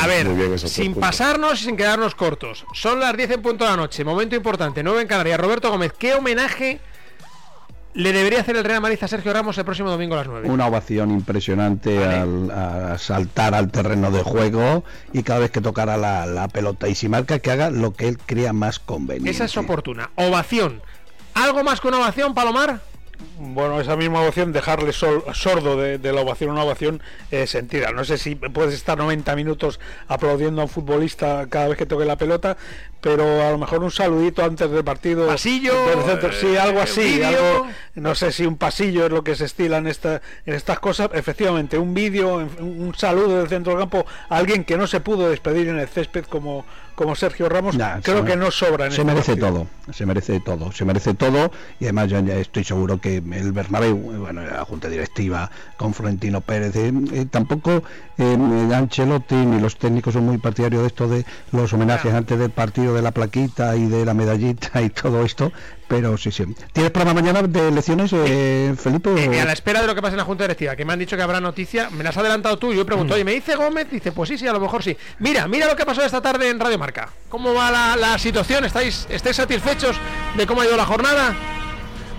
A ver, sin pasarnos y sin quedarnos cortos. Son las 10 en punto de la noche, momento importante, 9 en Canarias. Roberto Gómez, ¿qué homenaje le debería hacer el Real Madrid a Sergio Ramos el próximo domingo a las 9. Una ovación impresionante al a saltar al terreno de juego y cada vez que tocara la, pelota y si marca que haga lo que él crea más conveniente. Esa es oportuna. Ovación. ¿Algo más que una ovación, Palomar? Bueno, esa misma ovación, dejarle sordo de, la ovación, una ovación eh, sentida. No sé si puedes estar 90 minutos aplaudiendo a un futbolista cada vez que toque la pelota, pero a lo mejor un saludito antes del partido. Pasillo. sí, algo así. no sé si un pasillo es lo que se estila en, esta, en estas cosas. Efectivamente, un vídeo, un saludo del centro del campo a alguien que no se pudo despedir en el césped como como Sergio Ramos, creo que no sobra. En se este merece todo, se merece todo, se merece todo y además yo ya estoy seguro que el Bernabéu, bueno, la junta directiva con Florentino Pérez, eh, eh, tampoco eh, Ancelotti ni los técnicos son muy partidarios de esto de los homenajes antes del partido de la plaquita y de la medallita y todo esto, pero sí, sí. ¿Tienes programa mañana de elecciones, eh, Felipe? Eh, a la espera de lo que pase en la Junta Directiva, que me han dicho que habrá noticia, me las has adelantado tú. Yo he preguntado, mm. ¿y me dice Gómez? Dice, pues sí, sí, a lo mejor sí. Mira, mira lo que pasó esta tarde en Radio Marca. ¿Cómo va la, situación? ¿Estáis, ¿Estáis satisfechos de cómo ha ido la jornada?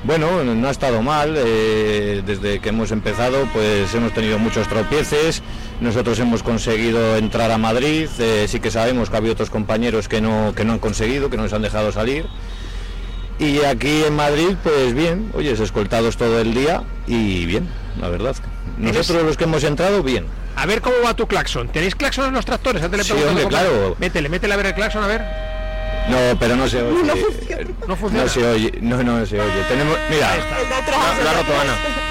Bueno, no ha estado mal. Eh, desde que hemos empezado, pues hemos tenido muchos tropieces. Nosotros hemos conseguido entrar a Madrid. Eh, sí que sabemos que ha habido otros compañeros que no, que no han conseguido, que no les han dejado salir. Y aquí en Madrid, pues bien, oye, escoltados todo el día y bien, la verdad. Nosotros los que hemos entrado, bien. A ver cómo va tu claxon. ¿Tenéis claxon en los tractores? sí, hombre, claro. Métele, métele a ver el claxon, a ver. No, pero no se oye. No, funciona. No, funciona. no se oye. No, no se oye. Tenemos, mira, lo ha roto Ana.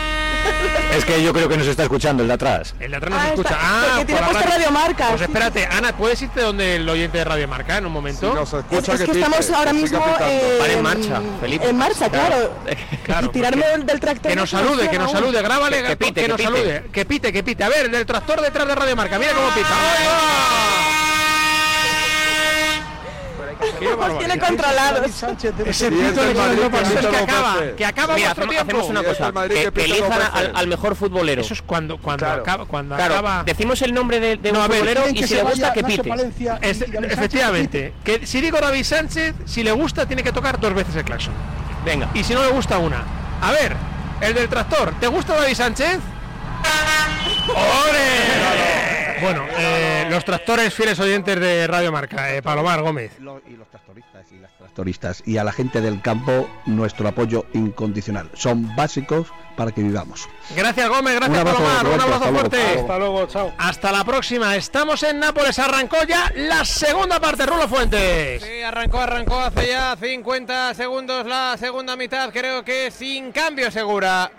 Es que yo creo que nos está escuchando el de atrás. El de atrás nos ah, escucha. Ah, porque tiene puesto Radio Marca. Pues espérate, Ana, ¿puedes irte donde el oyente de Radio Marca en un momento? Sí, nos escucha es, que, estamos ahora mismo eh, en marcha, Felipe. En marcha, claro. claro. y tirarme del, tractor. Que nos salude, que nos salude, grábale, que, pite, que, nos salude. Que pite, que pite. A ver, del tractor detrás de Radio Marca, mira cómo pita. Tiene controlados. Ese pito de que acaba, que acaba Mira, hacemos, una cosa, que, elizan al, mejor futbolero. Eso es cuando cuando acaba, cuando acaba. Decimos el nombre de, de un futbolero y si le gusta que pite. efectivamente, que si digo David Sánchez, si le gusta tiene que tocar dos veces el claxon. Venga. Y si no le gusta una. A ver, el del tractor, ¿te gusta David Sánchez? ¡Ore! Bueno, eh, los tractores fieles oyentes de Radio Marca, eh, Palomar Gómez. y los tractoristas y las tractoristas y a la gente del campo nuestro apoyo incondicional. Son básicos para que vivamos. Gracias Gómez, gracias Palomar, un abrazo fuerte. Hasta luego, chao. Hasta la próxima. Estamos en Nápoles, arrancó ya la segunda parte, Rulo Fuentes. Sí, arrancó, arrancó hace ya 50 segundos la segunda mitad, creo que sin cambio segura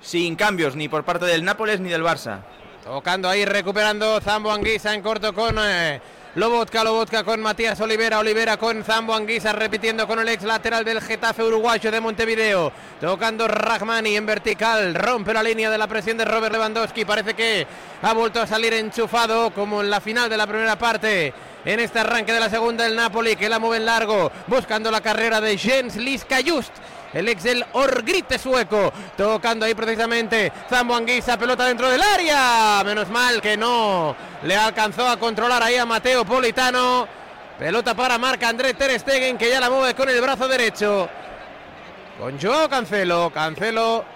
sin cambios ni por parte del Nápoles ni del Barça. Tocando ahí, recuperando Zambo Anguisa en corto con eh, Lobotka, Lobotka con Matías Olivera, Olivera con Zambo Anguisa, repitiendo con el ex lateral del Getafe uruguayo de Montevideo. Tocando Rahmani en vertical, rompe la línea de la presión de Robert Lewandowski. Parece que ha vuelto a salir enchufado como en la final de la primera parte. En este arranque de la segunda el Napoli que la mueve en largo, buscando la carrera de Jens Liska Just el ex del Orgrite sueco, tocando ahí precisamente Zambo Anguisa, pelota dentro del área, menos mal que no le alcanzó a controlar ahí a Mateo Politano, pelota para marca André Ter Stegen que ya la mueve con el brazo derecho, con Joao Cancelo, Cancelo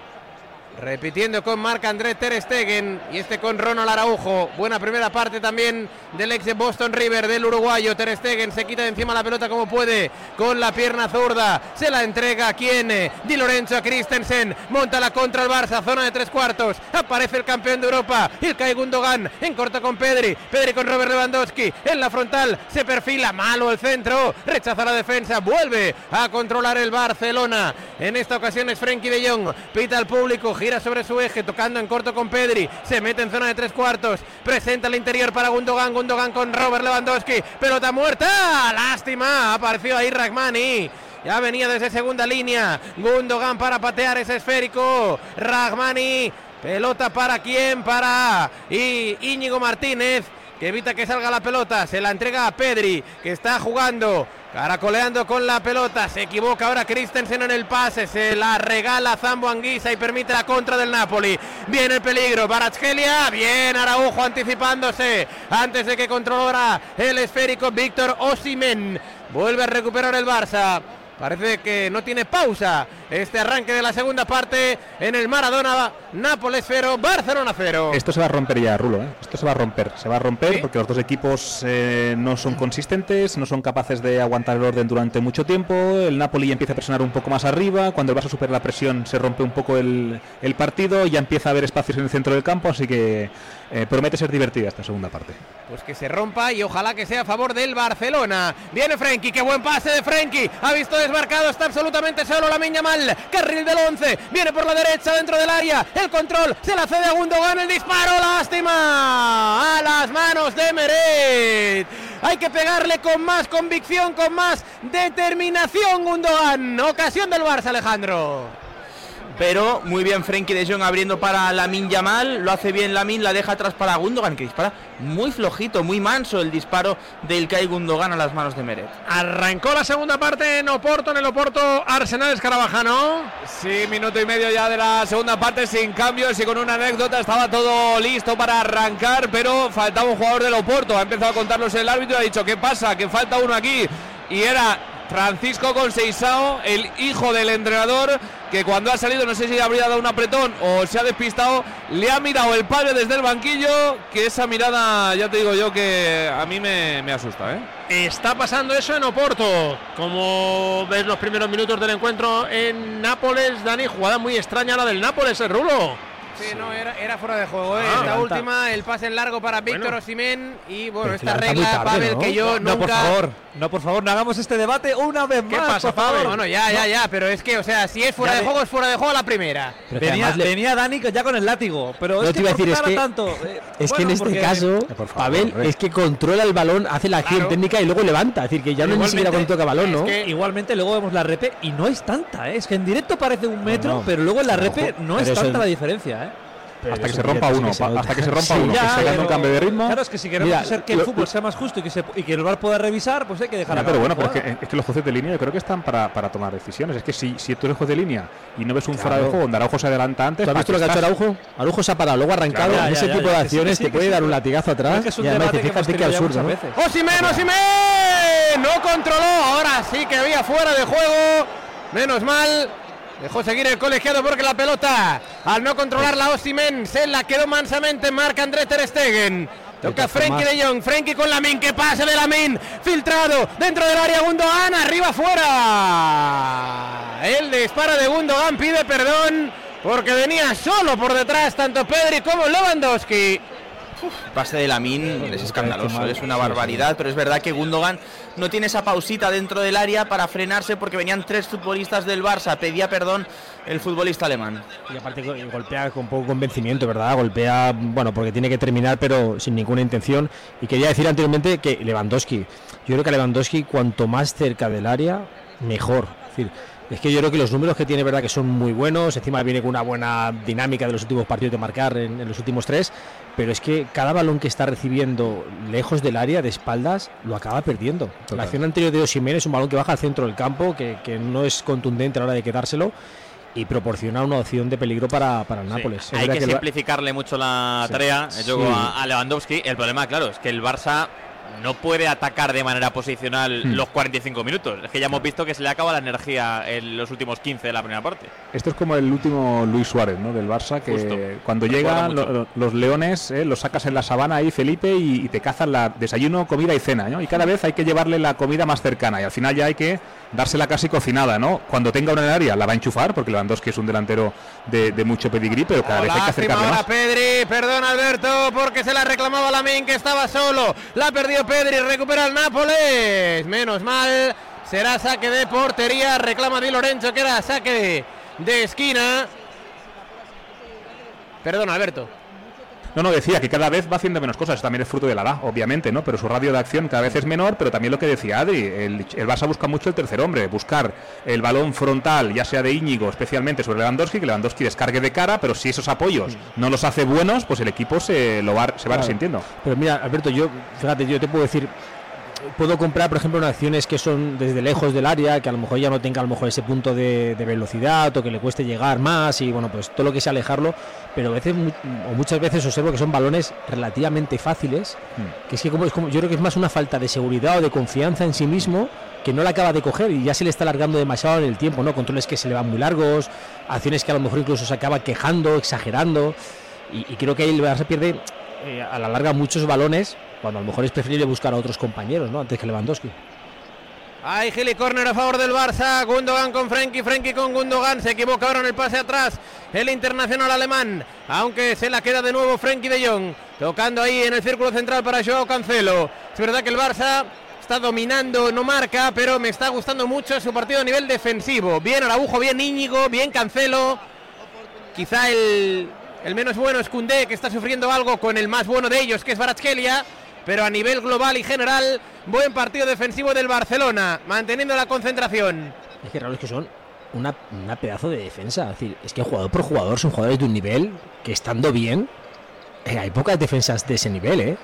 Repitiendo con Marc André Ter Stegen y este con Ronald Araujo. Buena primera parte también del ex de Boston River, del uruguayo Ter Stegen. Se quita de encima la pelota como puede con la pierna zurda. Se la entrega a quien? Di Lorenzo a Christensen. Monta la contra el Barça, zona de tres cuartos. Aparece el campeón de Europa, Ilkay Gundogan. En corta con Pedri. Pedri con Robert Lewandowski. En la frontal se perfila malo el centro. Rechaza la defensa. Vuelve a controlar el Barcelona. En esta ocasión es Frenkie de Jong. Pita al público sobre su eje, tocando en corto con Pedri, se mete en zona de tres cuartos, presenta el interior para Gundogan, Gundogan con Robert Lewandowski, pelota muerta, lástima, apareció ahí Ragmani. Ya venía desde segunda línea. Gundogan para patear ese esférico. Ragmani. Pelota para quién? Para y Íñigo Martínez que evita que salga la pelota. Se la entrega a Pedri, que está jugando. Caracoleando con la pelota, se equivoca ahora Christensen en el pase, se la regala Zambo Anguisa y permite la contra del Napoli. Viene el peligro, Baratskelia, bien Araujo anticipándose antes de que controlara el esférico Víctor Osimen. Vuelve a recuperar el Barça. Parece que no tiene pausa este arranque de la segunda parte en el Maradona, Nápoles 0, Barcelona 0. Esto se va a romper ya, Rulo. ¿eh? Esto se va a romper. Se va a romper porque los dos equipos eh, no son consistentes, no son capaces de aguantar el orden durante mucho tiempo. El Napoli empieza a presionar un poco más arriba. Cuando el Barça supera la presión, se rompe un poco el, el partido. Ya empieza a haber espacios en el centro del campo, así que eh, promete ser divertida esta segunda parte. Pues que se rompa y ojalá que sea a favor del Barcelona. Viene Frenkie, qué buen pase de Frenkie. Ha visto desmarcado, está absolutamente solo la Miña Mal. Carril del 11, viene por la derecha dentro del área. El control, se la cede a Gundogan, el disparo, lástima. A las manos de Meret. Hay que pegarle con más convicción, con más determinación, Gundogan. Ocasión del Barça, Alejandro pero muy bien Frenkie de Jong abriendo para Lamin Yamal, lo hace bien Lamin, la deja atrás para Gundogan, que dispara muy flojito, muy manso el disparo del Kai Gundogan a las manos de Meret. Arrancó la segunda parte en Oporto, en el Oporto Arsenal Escarabajano. Sí, minuto y medio ya de la segunda parte sin cambios y con una anécdota estaba todo listo para arrancar, pero faltaba un jugador del Oporto, ha empezado a contarlos el árbitro y ha dicho, ¿qué pasa? Que falta uno aquí y era Francisco Conceizao, el hijo del entrenador, que cuando ha salido, no sé si habría dado un apretón o se ha despistado, le ha mirado el padre desde el banquillo, que esa mirada, ya te digo yo, que a mí me, asusta. ¿eh? Está pasando eso en Oporto, como ves los primeros minutos del encuentro en Nápoles, Dani, jugada muy extraña la del Nápoles, el Rulo. Sí, no, era, fuera de juego. ¿eh? Ah, esta última, el pase en largo para Víctor Osimen Y bueno, esta regla, Pavel, que yo no, por favor, no, por favor, no hagamos este debate una vez más. ¿Qué pasa, Pavel? Bueno, ya, ya, ya, pero es que, o sea, si es fuera de, juego, es fuera de juego la primera. Venía, Dani ya con el látigo, pero es que, iba a decir, es que, tanto, eh, es que en este caso, Pavel es que controla el balón, hace la acción técnica y luego levanta. Es decir, que ya no ni siquiera cuando toca balón, ¿no? igualmente luego vemos la repe y no es tanta, ¿eh? es que en directo parece un metro, pero luego en la repe no es tanta la diferencia, ¿eh? Hasta que se rompa uno, hasta que se rompa uno, que se haga un cambio de ritmo. Claro, es que si queremos hacer que el fútbol sea más justo y que, se, y que el VAR pueda revisar, pues hay que dejar. pero bueno, es que, es que, los jueces de línea yo creo que están para, para tomar decisiones. Es que si, si tú eres juez de línea y no ves un fuera de juego donde Araujo se adelanta antes. ¿Tú has visto lo que ha hecho Araujo? Araujo se ha parado, luego ha arrancado. en ese tipo de acciones te puede dar un latigazo atrás. y además te fijas que absurdo. ¡Osimen, Osimen! No controló, ahora sí que había fuera de juego. Menos mal, Dejó seguir el colegiado porque la pelota, al no controlar la Osimen, se la quedó mansamente marca André Ter Stegen. Toca Frenkie de Jong, Frenkie con Lamin, que pase de Lamin, filtrado dentro del área Gundogan, arriba fuera. El disparo de Gundogan pide perdón porque venía solo por detrás tanto Pedri como Lewandowski pase de Lamin es escandaloso, es una barbaridad, pero es verdad que Gundogan no tiene esa pausita dentro del área para frenarse porque venían tres futbolistas del Barça, pedía perdón el futbolista alemán. Y aparte golpea con poco convencimiento, ¿verdad? Golpea, bueno, porque tiene que terminar, pero sin ninguna intención. Y quería decir anteriormente que Lewandowski, yo creo que Lewandowski cuanto más cerca del área, mejor. Es decir, es que yo creo que los números que tiene, verdad, que son muy buenos. Encima viene con una buena dinámica de los últimos partidos de marcar en, los últimos tres. Pero es que cada balón que está recibiendo lejos del área, de espaldas, lo acaba perdiendo. La acción anterior de Osimhen es un balón que baja al centro del campo, que, no es contundente a la hora de quedárselo y proporciona una opción de peligro para, para el Nápoles. hay que, simplificarle mucho la tarea a Lewandowski. El problema, claro, es que el Barça no puede atacar de manera posicional hmm. los 45 minutos. Es que ya hemos visto que se le acaba la energía en los últimos 15 de la primera parte. Esto es como el último Luis Suárez, ¿no? Del Barça, que cuando llegan los leones, ¿eh? los sacas en la sabana ahí, Felipe, y, te cazan la desayuno, comida y cena, ¿no? Y cada vez hay que llevarle la comida más cercana y al final ya hay que dársela casi cocinada, ¿no? Cuando tenga una en área la va a enchufar, porque Lewandowski es un delantero de, mucho pedigrí, pero cada vez hay que acercarle más. Pedri, perdón Alberto, porque se la reclamaba Lamin que estaba solo. La perdió Pedri, recupera el Nápoles. Menos mal, será saque de portería, reclama Di Lorenzo que era saque de, esquina. Perdón Alberto. No, no, decía que cada vez va haciendo menos cosas, también es fruto de la edad, obviamente, ¿no? Pero su radio de acción cada vez es menor, pero también lo que decía Adri, el, el Barça busca mucho el tercer hombre, buscar el balón frontal, ya sea de Íñigo, especialmente sobre Lewandowski, que Lewandowski descargue de cara, pero si esos apoyos no los hace buenos, pues el equipo se lo va, se va resintiendo. Pero mira, Alberto, yo, fíjate, yo te puedo decir, puedo comprar, por ejemplo, acciones que son desde lejos del área, que a lo mejor ya no tenga a lo mejor ese punto de, velocidad o que le cueste llegar más y bueno, pues todo lo que sea alejarlo, pero a veces o muchas veces observo que son balones relativamente fáciles, hmm. que es que como, es como yo creo que es más una falta de seguridad o de confianza en sí mismo que no la acaba de coger y ya se le está alargando demasiado en el tiempo, ¿no? Controles que se le van muy largos, acciones que a lo mejor incluso se acaba quejando, exagerando y, creo que ahí el Barça pierde eh, a la larga muchos balones cuando a lo mejor es preferible buscar a otros compañeros, ¿no? Antes que Lewandowski. Hay Gili Corner a favor del Barça. Gundogan con Frenkie, Frenkie con Gundogan. Se equivoca ahora en el pase atrás. El internacional alemán. Aunque se la queda de nuevo Frenkie de Jong. Tocando ahí en el círculo central para Joao Cancelo. Es verdad que el Barça está dominando, no marca, pero me está gustando mucho su partido a nivel defensivo. Bien Araujo, bien Íñigo, bien Cancelo. Quizá el, el menos bueno es Cundé, que está sufriendo algo con el más bueno de ellos, que es Baratskelia pero a nivel global y general, buen partido defensivo del Barcelona, manteniendo la concentración. Es que raro que son una, pedazo de defensa. Es decir, es que jugador por jugador son jugadores de un nivel que estando bien, eh, hay pocas defensas de ese nivel, ¿eh?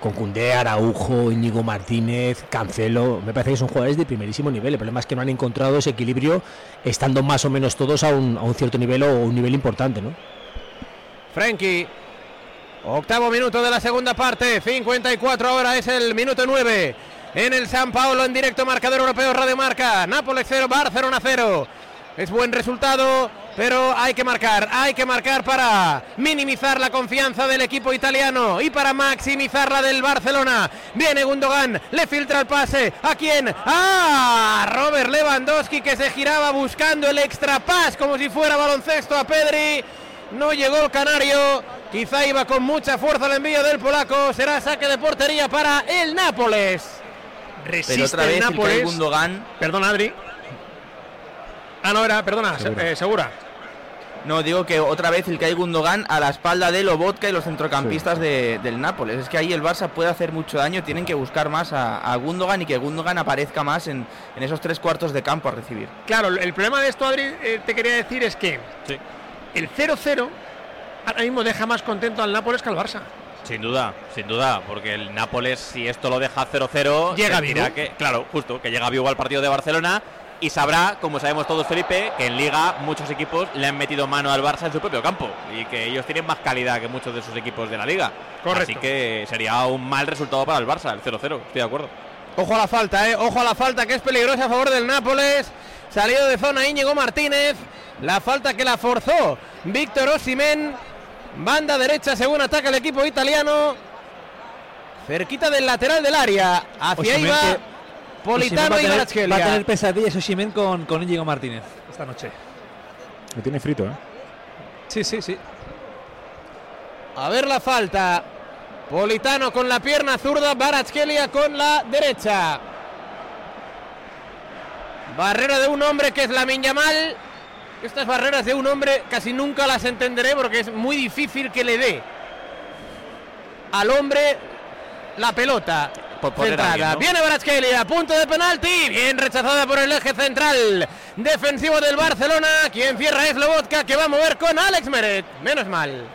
Con Cundé, Araujo, Íñigo Martínez, Cancelo, me parece que son jugadores de primerísimo nivel. El problema es que no han encontrado ese equilibrio estando más o menos todos a un, a un cierto nivel o un nivel importante, ¿no? Frankie Octavo minuto de la segunda parte, 54 ahora es el minuto 9. En el San Paolo en directo marcador europeo Radio Marca. Nápoles 0, Barcelona 0. Es buen resultado, pero hay que marcar, hay que marcar para minimizar la confianza del equipo italiano y para maximizar la del Barcelona. Viene Gundogan, le filtra el pase. ¿A quién? ¡Ah! Robert Lewandowski que se giraba buscando el extra pas como si fuera baloncesto a Pedri. No llegó el canario Quizá iba con mucha fuerza el envío del polaco. Será saque de portería para el Nápoles. Resiste otra vez el Nápoles. Gundogan. Perdona, Adri. Ah, no era, perdona, segura. Eh, no, digo que otra vez el que hay Gundogan a la espalda de Lobotka y los centrocampistas del Nápoles. Es que ahí el Barça puede hacer mucho daño, tienen que buscar más a, Gundogan y que Gundogan aparezca más en, esos tres cuartos de campo a recibir. Claro, el problema de esto, Adri, eh, te quería decir es que el 0-0 ahora mismo deja más contento al Nápoles que al Barça. Sin duda, sin duda, porque el Nápoles, si esto lo deja 0-0, llega vivo. Que, claro, justo, que llega vivo al partido de Barcelona y sabrá, como sabemos todos, Felipe, que en Liga muchos equipos le han metido mano al Barça en su propio campo y que ellos tienen más calidad que muchos de sus equipos de la Liga. Correcto. Así que sería un mal resultado para el Barça, el 0-0, estoy de acuerdo. Ojo a la falta, eh, ojo a la falta que es peligrosa a favor del Nápoles. Salido de zona Íñigo Martínez. La falta que la forzó Víctor Osimen Banda derecha según ataca el equipo italiano. Cerquita del lateral del área. Hacia ahí va Politano y Va a tener pesadillas Osimen con, con Íñigo Martínez esta noche. Lo tiene frito, ¿eh? Sí, sí, sí. A ver la falta. Politano con la pierna zurda, Baratskelia con la derecha. Barrera de un hombre que es la Minyamal. Estas barreras de un hombre casi nunca las entenderé porque es muy difícil que le dé al hombre la pelota. Centrada. Viene Bratskelia, punto de penalti, bien rechazada por el eje central defensivo del Barcelona. Quien cierra es Lobotka que va a mover con Alex Meret. Menos mal.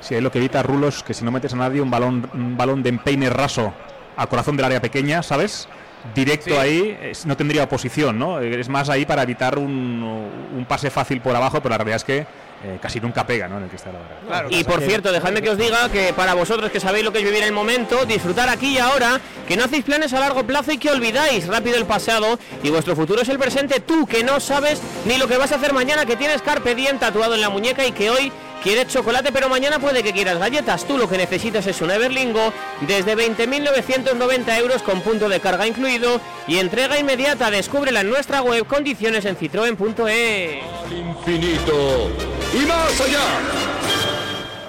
Si es lo que evita Rulos, que si no metes a nadie un balón, un balón de empeine raso al corazón del área pequeña, ¿sabes? Directo ahí no tendría oposición, ¿no? Es más ahí para evitar un, pase fácil por abajo, pero la realidad es que eh, casi nunca pega, ¿no? En el que está la y por cierto, dejadme que os diga que para vosotros que sabéis lo que es vivir el momento, disfrutar aquí y ahora, que no hacéis planes a largo plazo y que olvidáis rápido el pasado y vuestro futuro es el presente, tú que no sabes ni lo que vas a hacer mañana, que tienes Carpe Diem tatuado en la muñeca y que hoy Quieres chocolate, pero mañana puede que quieras galletas. Tú lo que necesitas es un Everlingo desde 20.990 euros con punto de carga incluido y entrega inmediata. Descúbrela en nuestra web, condiciones en citroen.es. Al infinito y más allá.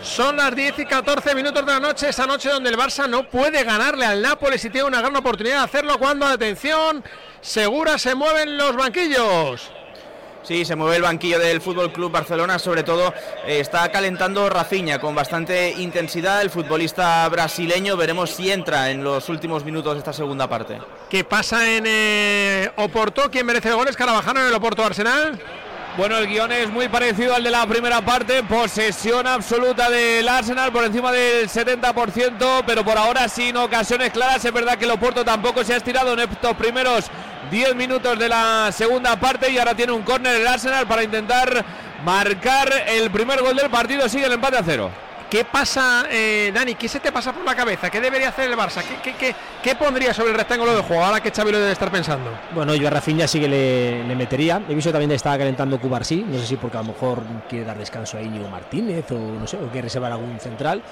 Son las 10 y 14 minutos de la noche, esa noche donde el Barça no puede ganarle al Nápoles y tiene una gran oportunidad de hacerlo cuando, atención, segura se mueven los banquillos. Sí, se mueve el banquillo del Fútbol Club Barcelona, sobre todo eh, está calentando Rafinha con bastante intensidad el futbolista brasileño, veremos si entra en los últimos minutos de esta segunda parte. ¿Qué pasa en eh, Oporto? ¿Quién merece goles? ¿Carabajano en el Oporto Arsenal? Bueno, el guion es muy parecido al de la primera parte. Posesión absoluta del Arsenal por encima del 70%, pero por ahora sin ocasiones claras. Es verdad que el Oporto tampoco se ha estirado en estos primeros 10 minutos de la segunda parte y ahora tiene un córner el Arsenal para intentar marcar el primer gol del partido. Sigue el empate a cero. ¿Qué pasa, eh, Dani? ¿Qué se te pasa por la cabeza? ¿Qué debería hacer el Barça? ¿Qué, qué, pondría sobre el rectángulo de juego ahora que Xavi lo debe estar pensando? Bueno, yo a Rafinha sí que le, metería. He visto también que estaba calentando sí. no sé si porque a lo mejor quiere dar descanso a Íñigo Martínez o no sé, o quiere reservar algún central.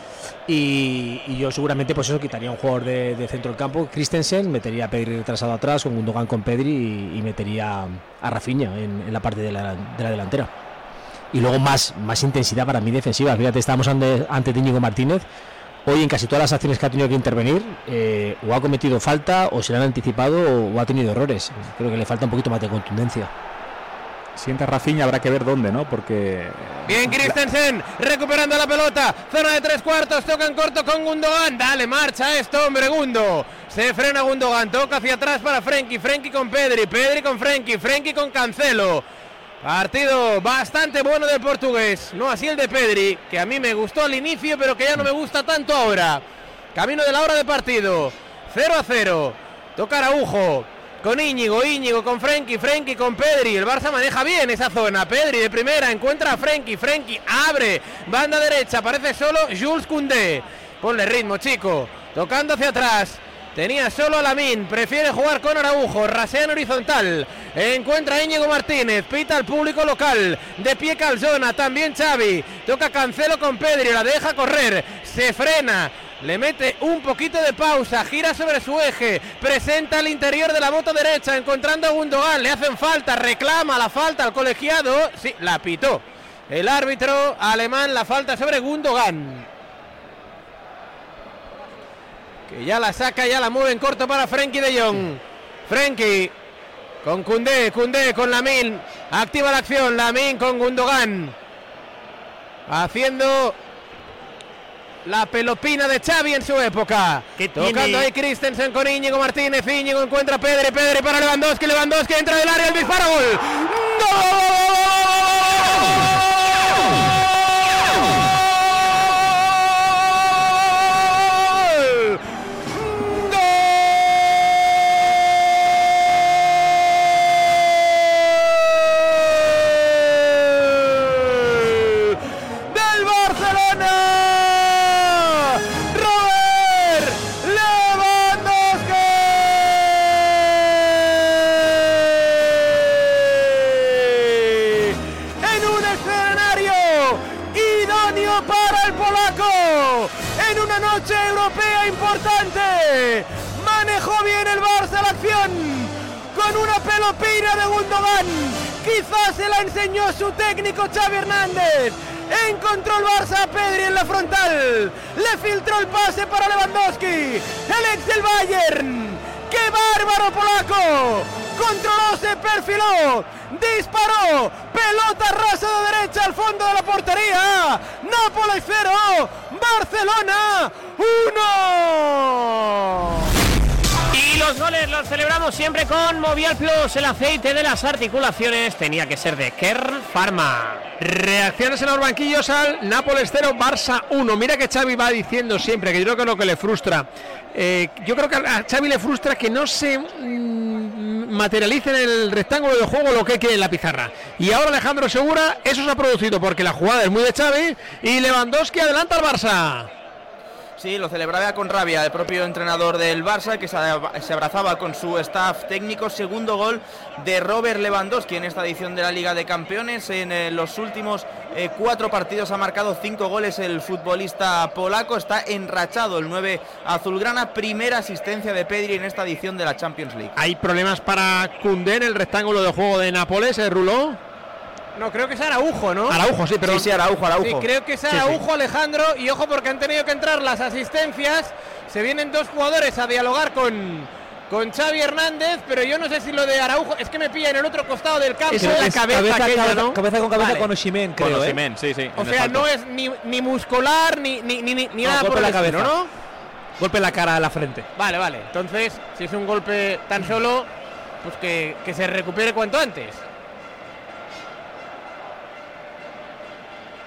Y, yo seguramente pues eso quitaría un jugador de, centro del campo, Christensen, metería a Pedri retrasado atrás con Gundogan con Pedri y, metería a Rafinha en, la parte de la delantera y luego más, más intensidad para mí defensiva. Fíjate, estamos ante, ante Íñigo Martínez. Hoy en casi todas las acciones que ha tenido que intervenir, eh, o ha cometido falta, o se le han anticipado, o, ha tenido errores. Creo que le falta un poquito más de contundencia. Siente Rafinha, habrá que ver dónde, ¿no? Porque. Bien, Christensen, recuperando la pelota. Zona de tres cuartos, toca en corto con Gundogan. Dale, marcha esto, hombre, Gundo. Se frena Gundogan, toca hacia atrás para Frenkie. Frenkie con Pedri, Pedri con Frenkie, Frenkie con Cancelo. Partido bastante bueno del portugués, no así el de Pedri, que a mí me gustó al inicio, pero que ya no me gusta tanto ahora. Camino de la hora de partido, 0 a 0. Toca Araujo, con Íñigo, Íñigo con Frenkie, Frenkie con Pedri. El Barça maneja bien esa zona. Pedri de primera encuentra a Frenkie, Frenkie abre, banda derecha, aparece solo Jules Koundé. Ponle ritmo, chico. Tocando hacia atrás. Tenía solo a Lamin, prefiere jugar con Araujo, rasea en horizontal. Encuentra a Íñigo Martínez, pita al público local. De pie Calzona, también Xavi. Toca Cancelo con Pedri, la deja correr. Se frena. Le mete un poquito de pausa, gira sobre su eje, presenta al interior de la moto derecha, encontrando a Gundogan, le hacen falta, reclama la falta al colegiado, sí, la pitó. El árbitro alemán la falta sobre Gundogan que ya la saca, ya la mueve en corto para Frenkie de Jong. Frenkie con Cundé, Cundé con Lamin, activa la acción, Lamin con Gundogan, haciendo la pelopina de Xavi en su época. Tocando ahí Christensen con Íñigo Martínez, Íñigo encuentra a Pedri, Pedri para Lewandowski, Lewandowski entra del área, el disparo, gol. Manejó una pelopina de Gundogan. Quizás se la enseñó su técnico Xavi Hernández. Encontró el Barça a Pedri en la frontal. Le filtró el pase para Lewandowski. El ex del Bayern. ¡Qué bárbaro polaco! Controló, se perfiló. Disparó. Pelota rasa de derecha al fondo de la portería. Nápoles 0. Barcelona 1 los goles los celebramos siempre con Movial Plus, el aceite de las articulaciones tenía que ser de Kern Pharma. Reacciones en los banquillos al Nápoles 0, Barça 1. Mira que Xavi va diciendo siempre, que yo creo que lo que le frustra. Eh, yo creo que a Xavi le frustra que no se mm, materialice en el rectángulo de juego lo que quiere en la pizarra. Y ahora Alejandro Segura, eso se ha producido porque la jugada es muy de Xavi y Lewandowski adelanta al Barça. Sí, lo celebraba con rabia el propio entrenador del Barça que se abrazaba con su staff técnico. Segundo gol de Robert Lewandowski en esta edición de la Liga de Campeones. En eh, los últimos eh, cuatro partidos ha marcado cinco goles el futbolista polaco. Está enrachado el 9 azulgrana. Primera asistencia de Pedri en esta edición de la Champions League. Hay problemas para Cundé en el rectángulo de juego de Nápoles, ¿eh, Ruló? No, creo que es Araujo, ¿no? Araujo, sí, pero. Sí, sí, Araujo, Araujo. Sí, creo que es Araujo, Alejandro. Y ojo, porque han tenido que entrar las asistencias. Se vienen dos jugadores a dialogar con, con Xavi Hernández, pero yo no sé si lo de Araujo es que me pilla en el otro costado del campo. Es, la es cabeza, cabeza, aquella, cabeza- ¿no? cabeza con cabeza Vale. con Oshimen, creo. Con ¿eh? Sí, sí. O sea, no es ni, ni muscular ni, ni, ni, ni No, nada golpe por la estilo, cabeza. ¿no? Golpe en la cara a la frente. Vale, vale. Entonces, si es un golpe tan solo, pues que, que se recupere cuanto antes.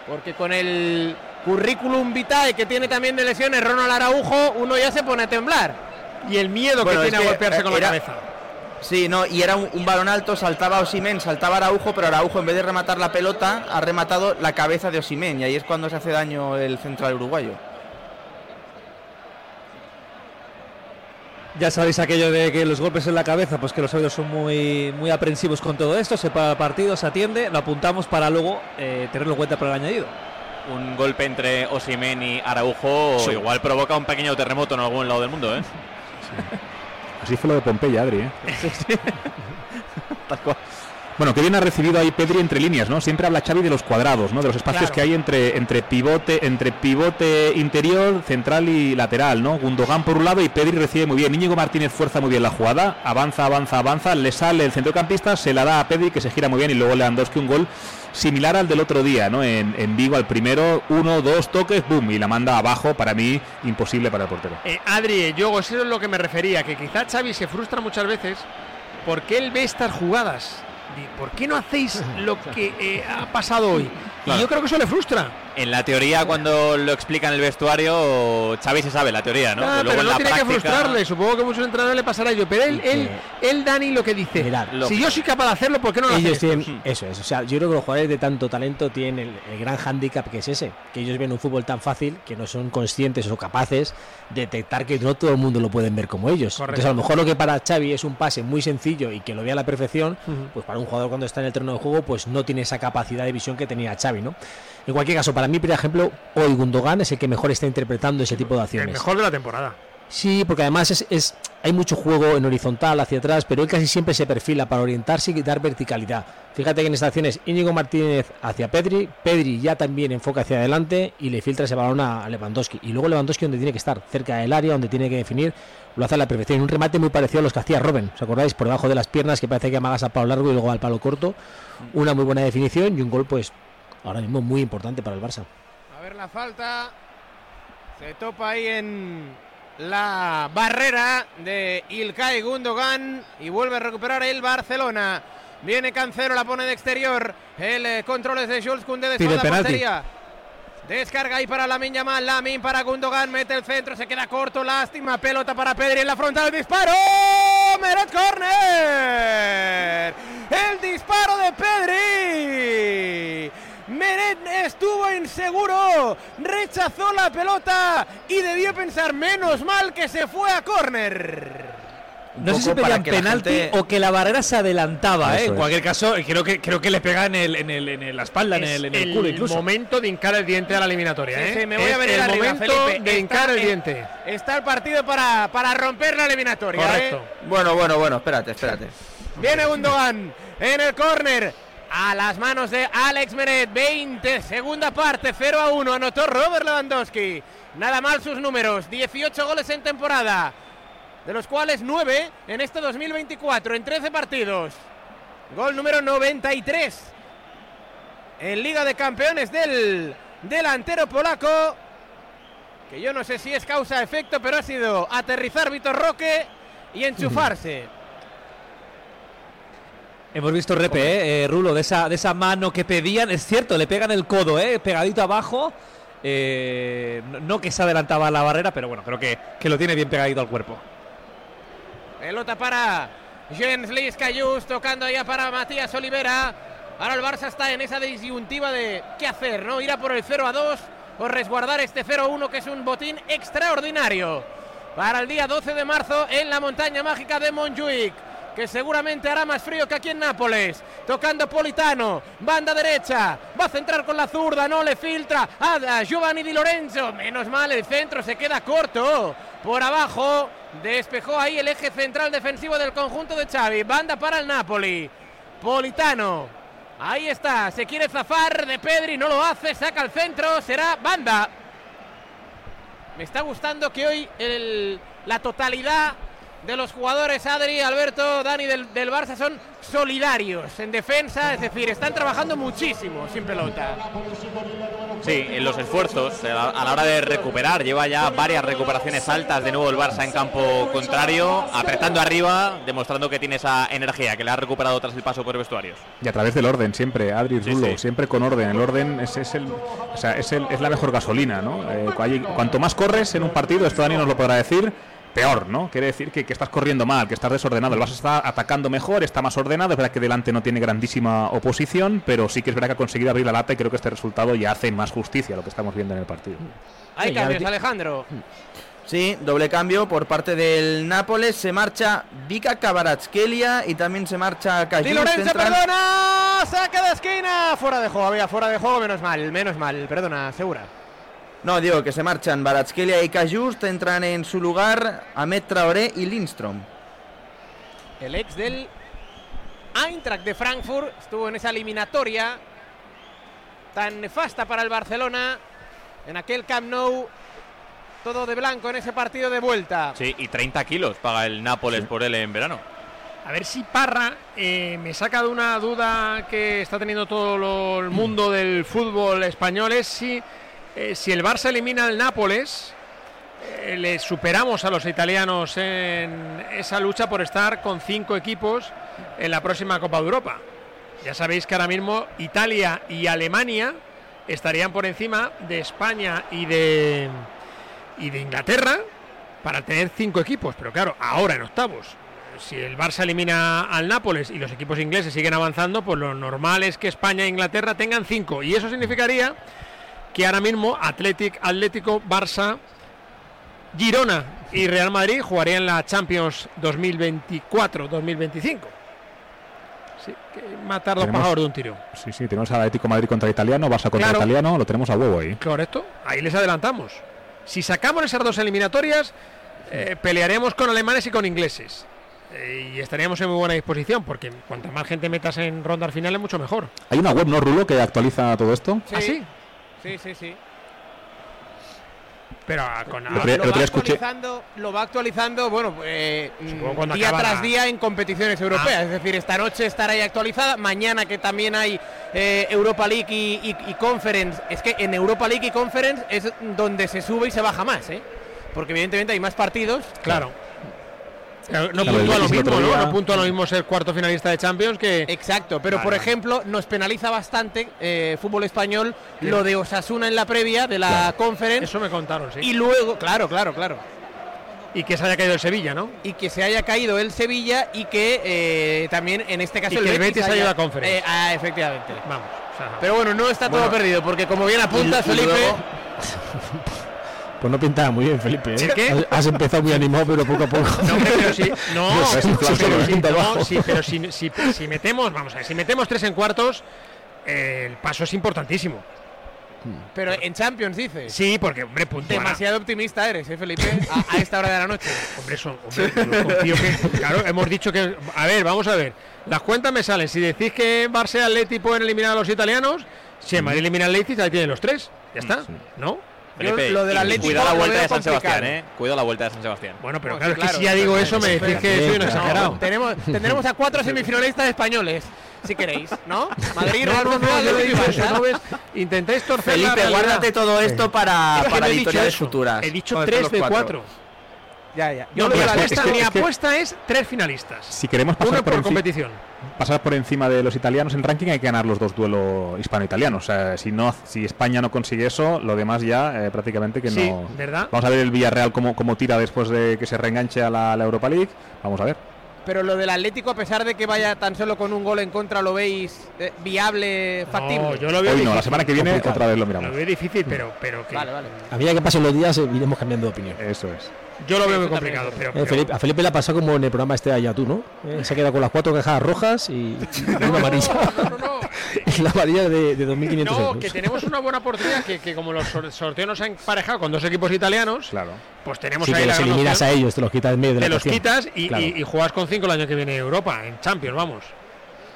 Porque con el currículum vitae que tiene también de lesiones Ronald Araujo, uno ya se pone a temblar. Y el miedo Bueno, que tiene a golpearse eh, con la cabeza. Sí, no, y era un, un balón alto, saltaba Osimen, saltaba Araujo, pero Araujo en vez de rematar la pelota, ha rematado la cabeza de Osimen, y ahí es cuando se hace daño el central uruguayo. Ya sabéis aquello de que los golpes en la cabeza, pues que los árbitros son muy, muy aprensivos con todo esto. Se para el partido, se atiende, lo apuntamos para luego eh, tenerlo en cuenta para el añadido. Un golpe entre Osimen y Araujo Sí. igual provoca un pequeño terremoto en algún lado del mundo, ¿eh? Así fue lo de Pompeya, Adri. ¿eh? Tal cual. Bueno, que bien ha recibido ahí Pedri entre líneas, ¿no? Siempre habla Xavi de los cuadrados, ¿no? De los espacios Claro. que hay entre, entre pivote, entre pivote interior, central y lateral, ¿no? Gundogan por un lado y Pedri recibe muy bien. Íñigo Martínez fuerza muy bien la jugada, avanza, avanza, avanza, le sale el centrocampista, se la da a Pedri que se gira muy bien y luego Lewandowski un gol similar al del otro día, ¿no? En, en Vigo al primero, uno, dos toques, boom, y la manda abajo, para mí imposible para el portero. Eh, Adri, yo eso es lo que me refería, que quizá Xavi se frustra muchas veces porque él ve estas jugadas. ¿Por qué no hacéis lo que eh, ha pasado hoy? Claro. Y yo creo que eso le frustra. En la teoría, cuando lo explica en el vestuario, Xavi se sabe la teoría, ¿no? Ah, Pero luego pero en no la tiene que práctica- frustrarle. Supongo que a muchos entrenadores le pasará ello. Pero él, él, él, Dani, lo que dice. Mirad, si yo soy capaz de hacerlo, ¿por qué no lo ellos haces? tienen eso es o sea yo creo que los jugadores de tanto talento tienen el, el gran hándicap que es ese que ellos ven un fútbol tan fácil que no son conscientes o capaces de detectar que no todo el mundo lo pueden ver como ellos Correcto. entonces a lo mejor lo que para Xavi es un pase muy sencillo y que lo vea a la perfección pues para un jugador cuando está en el terreno de juego pues no tiene esa capacidad de visión que tenía Xavi no en cualquier caso para mí por ejemplo hoy Gundogan es el que mejor está interpretando ese tipo de El acciones mejor de la temporada. Sí, porque además es, es- hay mucho juego en horizontal hacia atrás, pero él casi siempre se perfila para orientarse y dar verticalidad. Fíjate que en esta acción es Íñigo Martínez hacia Pedri, Pedri ya también enfoca hacia adelante y le filtra ese balón a Lewandowski. Y luego Lewandowski donde tiene que estar, cerca del área, donde tiene que definir, lo hace a la perfección. Un remate muy parecido a los que hacía Robben, ¿os acordáis? Por debajo de las piernas que parece que amagas a palo largo y luego al palo corto. Una muy buena definición y un gol pues ahora mismo muy importante para el Barça. A ver la falta. Se topa ahí en la barrera de Ilkay Gundogan y vuelve a recuperar el Barcelona. Viene Cancelo, la pone de exterior. El eh, control es de Jules Koundé de Pide portería. Descarga ahí para Lamin Yamal, Lamin para Gundogan, mete el centro, se queda corto, lástima, pelota para Pedri en la frontal, disparo, Meret Corner, el disparo de Pedri, Meret estuvo inseguro, rechazó la pelota y debió pensar menos mal que se fue a córner. No sé si pedían penalti gente- o que la barrera se adelantaba, ¿eh? En cualquier caso, creo que creo que le pega en el, en el, en la espalda, en el, en el culo incluso. momento de hincar el diente a la eliminatoria. Sí, ¿eh? sí, me voy Es a venir el arriba, momento Felipe. de hincar Está el en- diente. Está el partido para, para romper la eliminatoria. Correcto. ¿eh? Bueno, bueno, bueno, espérate, espérate. Viene Gundogan en el córner. A las manos de Alex Meret. 20, segunda parte, 0 a 1. Anotó Robert Lewandowski. Nada mal sus números. 18 goles en temporada. De los cuales 9 en este 2024, en 13 partidos. Gol número 93 en Liga de Campeones del delantero polaco. Que yo no sé si es causa-efecto, pero ha sido aterrizar Vitor Roque y enchufarse. Hemos visto repe, eh, eh, Rulo, de esa, de esa mano que pedían. Es cierto, le pegan el codo, eh, pegadito abajo. Eh, no, que se adelantaba a la barrera, pero bueno, creo que, que lo tiene bien pegadito al cuerpo. Pelota para Jens Lis Cayús, tocando ya para Matías Olivera. Ahora el Barça está en esa disyuntiva de qué hacer, ¿no? Ir a por el 0 a 2 o resguardar este 0 a 1 que es un botín extraordinario para el día 12 de marzo en la montaña mágica de Montjuic. Que seguramente hará más frío que aquí en Nápoles. Tocando Politano, banda derecha. Va a centrar con la zurda, no le filtra. A Giovanni Di Lorenzo. Menos mal, el centro se queda corto. Por abajo, despejó ahí el eje central defensivo del conjunto de Xavi. Banda para el Napoli. Politano. Ahí está, se quiere zafar de Pedri, no lo hace, saca al centro, será banda. Me está gustando que hoy la totalidad de los jugadores Adri, Alberto, Dani del, del, Barça son solidarios en defensa, es decir, están trabajando muchísimo sin pelota. Sí, en los esfuerzos, a la hora de recuperar, lleva ya varias recuperaciones altas de nuevo el Barça en campo contrario, apretando arriba, demostrando que tiene esa energía que le ha recuperado tras el paso por vestuarios. Y a través del orden, siempre, Adri Rulo, sí, sí. siempre con orden. El orden es, es el, o sea, es, el, es, la mejor gasolina, ¿no? Eh, cuanto más corres en un partido, esto Dani nos lo podrá decir, peor, ¿no? Quiere decir que, que, estás corriendo mal, que estás desordenado. El Barça está atacando mejor, está más ordenado. Es verdad que delante no tiene grandísima oposición, pero sí que es verdad que ha conseguido abrir la lata y creo que este resultado ya hace más justicia a lo que estamos viendo en el partido. Hay cambios, Alejandro. Sí, doble cambio por parte del Nápoles. Se marcha Vika Kvaratskhelia y también se marcha Cayus. Di Lorenzo, Central... perdona. Saca de esquina. Fuera de juego, había fuera de juego. Menos mal, menos mal. Perdona, segura. No, digo que se marchan Baratskelia y Cajust, entran en su lugar Ahmed Traoré y Lindstrom. El ex del Eintracht de Frankfurt estuvo en esa eliminatoria tan nefasta para el Barcelona en aquel Camp Nou. Todo de blanco en ese partido de vuelta. Sí, y 30 kilos paga el Nápoles sí. por él en verano. A ver si Parra eh, me saca de una duda que está teniendo todo lo, el mundo del fútbol español. Es si eh, si el Barça elimina al Nápoles, eh, le superamos a los italianos en esa lucha por estar con cinco equipos en la próxima Copa de Europa. Ya sabéis que ahora mismo Italia y Alemania estarían por encima de España y de, y de Inglaterra para tener cinco equipos, pero claro, ahora en octavos. Si el Barça elimina al Nápoles y los equipos ingleses siguen avanzando, pues lo normal es que España e Inglaterra tengan cinco. Y eso significaría que ahora mismo Athletic, Atlético, Barça, Girona y Real Madrid jugarían la Champions 2024-2025. Sí, que matar dos pájaros de un tiro. Sí, sí, tenemos al Atlético Madrid contra Italiano, Barça contra claro. Italiano, lo tenemos a huevo ahí. Correcto, ahí les adelantamos. Si sacamos esas dos eliminatorias, eh, pelearemos con alemanes y con ingleses. Eh, y estaríamos en muy buena disposición, porque cuanta más gente metas en rondas finales, mucho mejor. Hay una web, ¿no, Rulo, que actualiza todo esto? Sí. ¿Ah, sí? Sí, sí, sí. Pero ah, con lo, lo, lo, va actualizando, lo, va actualizando, bueno, eh, día tras la... día en competiciones europeas. Ah. Es decir, esta noche estará ahí actualizada. Mañana que también hay eh, Europa League y, y, y, Conference. Es que en Europa League y Conference es donde se sube y se baja más, ¿eh? Porque evidentemente hay más partidos. Claro. No puntúa lo mismo, ¿no? No puntúa lo mismo ser cuarto finalista de Champions que. Exacto, pero claro. por ejemplo, nos penaliza bastante eh, fútbol español lo de Osasuna en la previa de la claro. conference. Eso me contaron, sí. Y luego, claro, claro, claro. Y que se haya caído el Sevilla, ¿no? Y que se haya caído el Sevilla y que eh, también en este caso y el, que el Betis, Betis haya ido a conference. Eh, ah, efectivamente. Vamos. O sea, pero bueno, no está todo perdido, porque como bien apunta Felipe. Pues no pintaba muy bien, Felipe. ¿eh? ¿Qué? Has empezado muy animado, pero poco a poco. No, pero si, no, pero, si, no sí, pero si, si, si, metemos, vamos a ver, si metemos tres en cuartos, eh, el paso es importantísimo. Pero en Champions dice. Sí, porque, hombre, puntual. Demasiado optimista eres, ¿eh, Felipe? A, a, esta hora de la noche. Hombre, son, hombre, confío que. Claro, hemos dicho que. A ver, vamos a ver. Las cuentas me salen. Si decís que Barça y Atleti pueden eliminar a los italianos, si el Madrid elimina al Leipzig, ahí tienen los tres. Ya está, ¿no? Felipe, lo del Atlético cuidado la vuelta de San Sebastián, ¿eh? Cuidado la vuelta de San Sebastián. Bueno, pero claro, claro, es que si ya digo eso me decís que soy un exagerado. tenemos, tendremos a cuatro semifinalistas españoles, si queréis, ¿no? Madrid, no, no, no, yo digo eso, ¿no ves? Intentáis torcer Felipe, guárdate todo esto para, para editoriales eso. futuras. He dicho tres de cuatro. Ya, ya. Yo no, la apuesta, mi apuesta es tres finalistas. Si queremos pasar Uno por, por competición. Pasar por encima de los italianos en ranking hay que ganar los dos duelos hispano-italianos. O sea, si no, si España no consigue eso, lo demás ya eh, prácticamente que sí, no. ¿verdad? Vamos a ver el Villarreal cómo, cómo tira después de que se reenganche a la, Europa League. Vamos a ver. Pero lo del Atlético, a pesar de que vaya tan solo con un gol en contra, ¿lo veis eh, viable, factible? No, yo lo veo Hoy difícil. no, la semana que viene complicado. otra vez lo miramos. Lo veo difícil, pero, pero que... Vale, vale. A medida que pasen los días eh, iremos cambiando de opinión. Eso es. Yo lo veo muy complicado, también. pero, Eh, Felipe- a Felipe le ha pasado como en el programa este allá tú, ¿no? Eh, se ha quedado con las cuatro cajas rojas y, y una amarilla. No, no, no. la amarilla de, de 2.500 No, euros. que tenemos una buena oportunidad, que, que como los sor- sorteos nos han emparejado con dos equipos italianos, Claro. pues tenemos Sí, ahí que la los eliminas opción. a ellos, te los quitas en medio de la Te los quitas y, Claro. y- y juegas con cinco el año que viene en Europa, en Champions, vamos.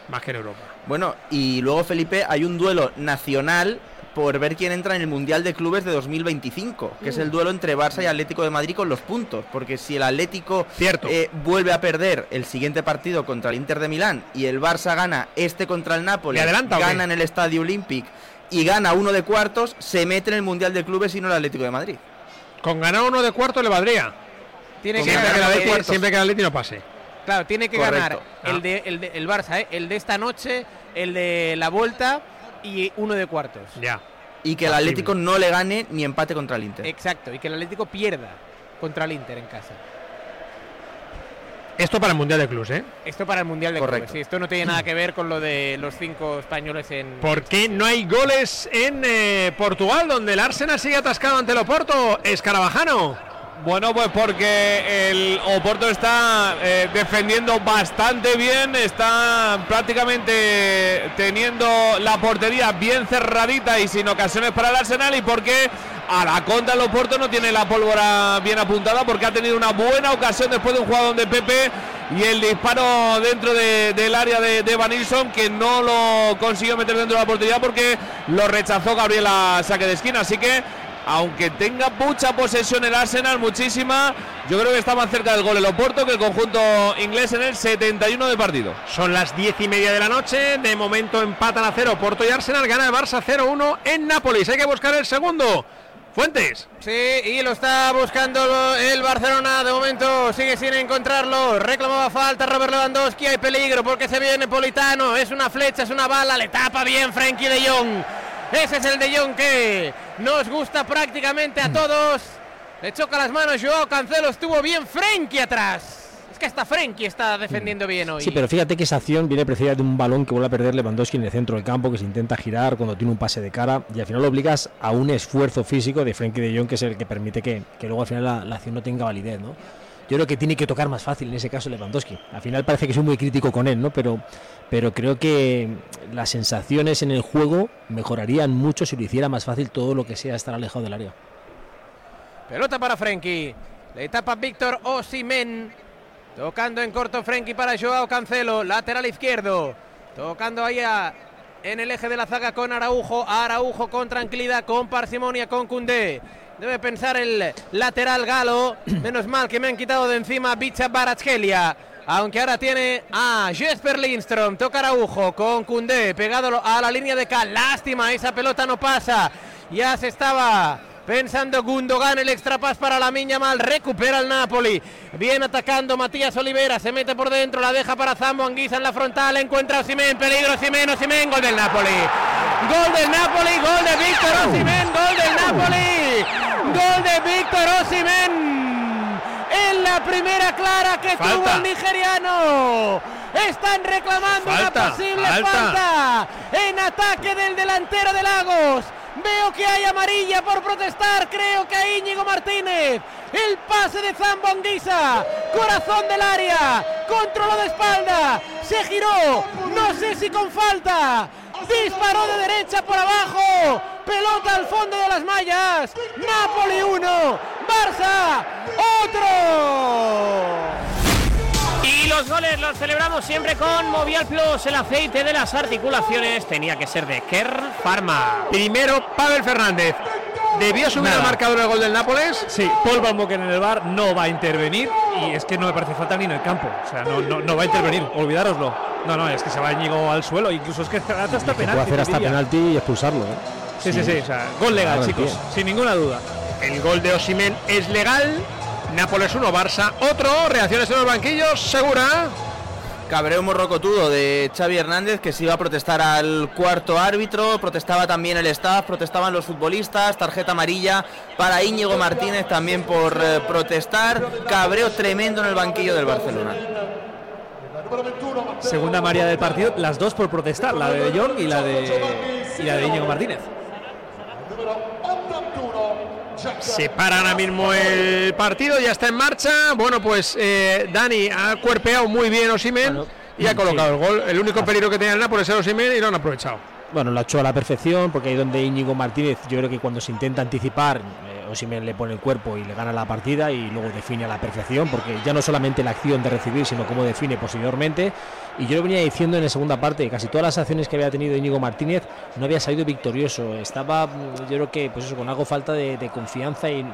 Más que en Europa. Bueno, y luego, Felipe, hay un duelo nacional por ver quién entra en el Mundial de Clubes de 2025, que es el duelo entre Barça y Atlético de Madrid con los puntos, porque si el Atlético eh, vuelve a perder el siguiente partido contra el Inter de Milán y el Barça gana este contra el Napoli, gana en el Estadio Olympic y gana uno de cuartos, se mete en el Mundial de Clubes y no el Atlético de Madrid. Con ganar uno de cuartos le valdría. Tiene que siempre, ganar que siempre que el Atlético no pase. Claro, tiene que ganar el de, el de el Barça, ¿eh? el de esta noche, el de la vuelta y uno de cuartos. Ya. Y que el Atlético no le gane ni empate contra el Inter. Exacto, y que el Atlético pierda contra el Inter en casa. Esto para el Mundial de Clubes, ¿eh? Esto para el Mundial de Clubes, sí. Esto no tiene nada que ver con lo de los cinco españoles en... ¿Por qué no hay goles en eh, Portugal, donde el Arsenal sigue atascado ante el Oporto? Escarabajano. Bueno, pues porque el Oporto está eh, defendiendo bastante bien, está prácticamente teniendo la portería bien cerradita y sin ocasiones para el Arsenal y porque a la contra el Oporto no tiene la pólvora bien apuntada porque ha tenido una buena ocasión después de un jugador de Pepe y el disparo dentro del área de, de Van Nilsson que no lo consiguió meter dentro de la portería porque lo rechazó Gabriel a saque de esquina. Así que aunque tenga mucha posesión el Arsenal, muchísima, yo creo que está más cerca del gol el Oporto que el conjunto inglés en el 71 de partido. Son las 10 y media de la noche, de momento empatan a cero Oporto y Arsenal, gana el Barça 0-1 en Nápoles, hay que buscar el segundo. Fuentes. Sí, y lo está buscando el Barcelona. De momento sigue sin encontrarlo. Reclamaba falta Robert Lewandowski. Hay peligro porque se viene Politano. Es una flecha, es una bala. Le tapa bien Frankie de Jong. Ese es el de Jong que nos gusta prácticamente a todos. Le choca las manos Joao Cancelo. Estuvo bien Frenkie atrás. Es que hasta Frenkie está defendiendo bien hoy. Sí, pero fíjate que esa acción viene precedida de un balón que vuelve a perder Lewandowski en el centro del campo, que se intenta girar cuando tiene un pase de cara y al final lo obligas a un esfuerzo físico de Frenkie de Jong, que es el que permite que, luego al final la, la acción no tenga validez, ¿no? Yo creo que tiene que tocar más fácil en ese caso Lewandowski. Al final parece que soy muy crítico con él, ¿no? Pero, pero creo que las sensaciones en el juego mejorarían mucho si lo hiciera más fácil todo lo que sea estar alejado del área. Pelota para Frenkie. Le tapa Víctor Osimen. Tocando en corto Frenkie para Joao Cancelo. Lateral izquierdo. Tocando allá en el eje de la zaga con Araujo. Araujo con tranquilidad, con parsimonia, con Cundé. Debe pensar el lateral galo. Menos mal que me han quitado de encima Bicha Baratskelia. Aunque ahora tiene a Jesper Lindström. Toca Araujo con Cundé. Pegado a la línea de cal. Lástima, esa pelota no pasa. Ya se estaba Pensando Gundogan, el extrapas para la Miña Mal, recupera el Napoli. Viene atacando Matías Olivera, se mete por dentro, la deja para Zambo Anguisa en la frontal, encuentra a Osimen, peligro Osimen, Osimen, gol del Napoli. Gol del Napoli, gol de Víctor Osimen, gol del Napoli. Gol de Víctor Osimen. En la primera clara que tuvo el nigeriano. Están reclamando una posible falta en ataque del delantero de Lagos. Veo que hay amarilla por protestar. Creo que hay Íñigo Martínez. El pase de Zambo Anguisa. Corazón del área. Controló de espalda. Se giró. No sé si con falta. Disparó de derecha por abajo. Pelota al fondo de las mallas. Napoli 1. Barça otro. Los goles los celebramos siempre con Movial Plus, el aceite de las articulaciones. Tenía que ser de Kerr Pharma. Primero, Pavel Fernández. ¿Debió subir el marcador el gol del Nápoles? Sí, Paul Balmoken en el bar no va a intervenir y es que no me parece falta ni en el campo. O sea, no, no, va a intervenir, olvidároslo. No, no, es que se va Íñigo al suelo, incluso es que hace hasta penalti. Puede hacer hasta penalti y expulsarlo. ¿eh? Sí, sí, sí, o sea, gol legal, chicos, sin ninguna duda. El gol de Osimen es legal, Nápoles 1, Barça otro. Reacciones en los banquillos, segura. Cabreo morrocotudo de Xavi Hernández que se iba a protestar al cuarto árbitro, protestaba también el staff, protestaban los futbolistas, tarjeta amarilla para Íñigo Martínez también por eh, protestar, cabreo tremendo en el banquillo del Barcelona. Segunda María del partido, las dos por protestar, la de Jong y la de, y la de Íñigo Martínez. Se para ahora mismo el partido, ya está en marcha. Bueno, pues eh, Dani ha cuerpeado muy bien Osimen y ha colocado el gol. El único peligro que tenía el Nápoles era Osimen y lo han aprovechado. Bueno, lo ha hecho a la perfección porque ahí donde Íñigo Martínez, yo creo que cuando se intenta anticipar, eh, Osimen le pone el cuerpo y le gana la partida y luego define a la perfección, porque ya no solamente la acción de recibir, sino cómo define posteriormente. Y yo lo venía diciendo en la segunda parte, casi todas las acciones que había tenido Íñigo Martínez no había salido victorioso. Estaba, mm, yo creo que, pues eso, con algo falta de, confianza y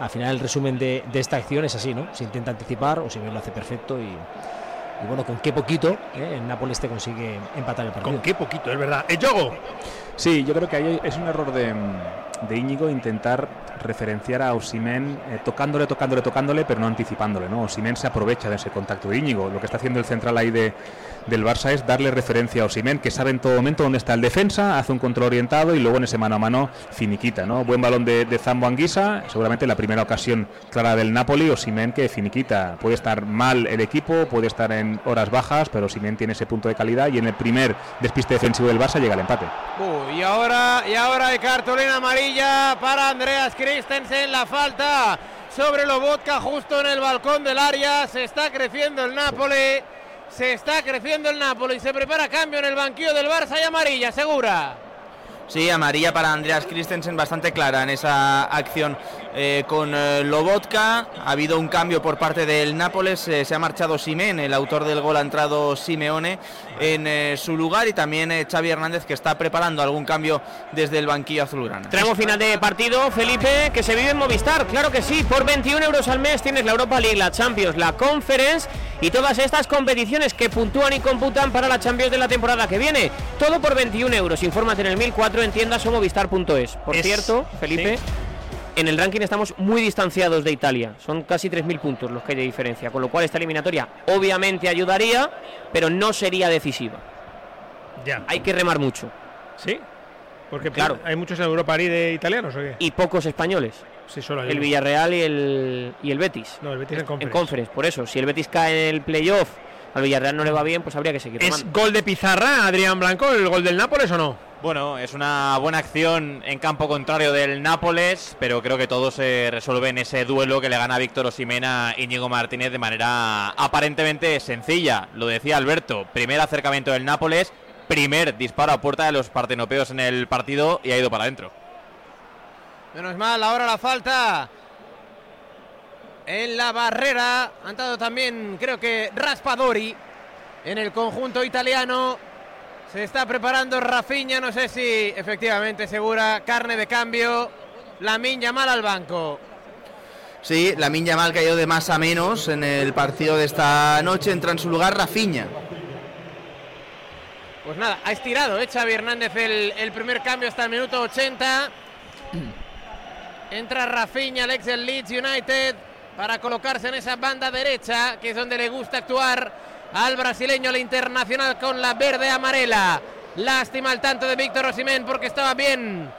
al final el resumen de, esta acción es así, ¿no? Se intenta anticipar, Osimen lo hace perfecto y y bueno, con qué poquito ¿eh? en Nápoles te consigue empatar el partido. Con qué poquito, es verdad. ¿El juego? Sí, yo creo que ahí es un error de, de Íñigo intentar referenciar a Osimen eh, tocándole, tocándole, tocándole, pero no anticipándole. ¿no? Osimen se aprovecha de ese contacto de Íñigo. Lo que está haciendo el central ahí de, del Barça es darle referencia a Osimen, que sabe en todo momento dónde está el defensa, hace un control orientado y luego en ese mano a mano finiquita. ¿no? Buen balón de, de Zambo Anguisa, seguramente la primera ocasión clara del Napoli. Osimen que finiquita. Puede estar mal el equipo, puede estar en horas bajas, pero Osimen tiene ese punto de calidad y en el primer despiste defensivo del Barça llega el empate. y ahora, y ahora hay cartulina amarilla para Andreas Christensen. La falta sobre Lobotka justo en el balcón del área. Se está creciendo el Napoli. Se está creciendo el Napoli. Se prepara cambio en el banquillo del Barça y amarilla, segura. Sí, amarilla para Andreas Christensen, bastante clara en esa acción eh, con eh, Lobotka. Ha habido un cambio por parte del Nápoles, eh, se ha marchado Simen, el autor del gol ha entrado Simeone en su lugar y también Xavi Hernández que está preparando algún cambio desde el banquillo azulgrana. Tramo final de partido, Felipe, que se vive en Movistar, claro que sí, por 21 euros al mes tienes la Europa League, la Champions, la Conference y todas estas competiciones que puntúan y computan para la Champions de la temporada que viene. Todo por 21 euros, infórmate en el 1004 en tiendas o movistar.es. Por cierto, Felipe... En el ranking estamos muy distanciados de Italia, son casi 3.000 puntos los que hay de diferencia, con lo cual esta eliminatoria obviamente ayudaría, pero no sería decisiva. Ya. Hay que remar mucho. ¿Sí? Porque claro, hay muchos en Europa de italianos o qué? Y pocos españoles. Sí, solo hay el Villarreal y el, y el Betis. No, el Betis en Conference. En Conference, por eso. Si el Betis cae en el playoff, al Villarreal no le va bien, pues habría que seguir. ¿Es gol de pizarra, Adrián Blanco, el gol del Nápoles o no? Bueno, es una buena acción en campo contrario del Nápoles, pero creo que todo se resuelve en ese duelo que le gana Víctor Osimena y Íñigo Martínez de manera aparentemente sencilla. Lo decía Alberto, primer acercamiento del Nápoles, primer disparo a puerta de los partenopeos en el partido y ha ido para adentro. Menos mal, ahora la falta en la barrera. Han dado también, creo que Raspadori en el conjunto italiano. Se está preparando Rafiña, no sé si efectivamente segura carne de cambio. La Minya mal al banco. Sí, la Minya mal cayó de más a menos en el partido de esta noche. Entra en su lugar Rafiña. Pues nada, ha estirado ¿eh? Xavi Hernández el, el primer cambio hasta el minuto 80. Entra Rafiña, el ex del Leeds United, para colocarse en esa banda derecha, que es donde le gusta actuar al brasileño, el internacional con la verde amarela. Lástima el tanto de Víctor Osimén porque estaba bien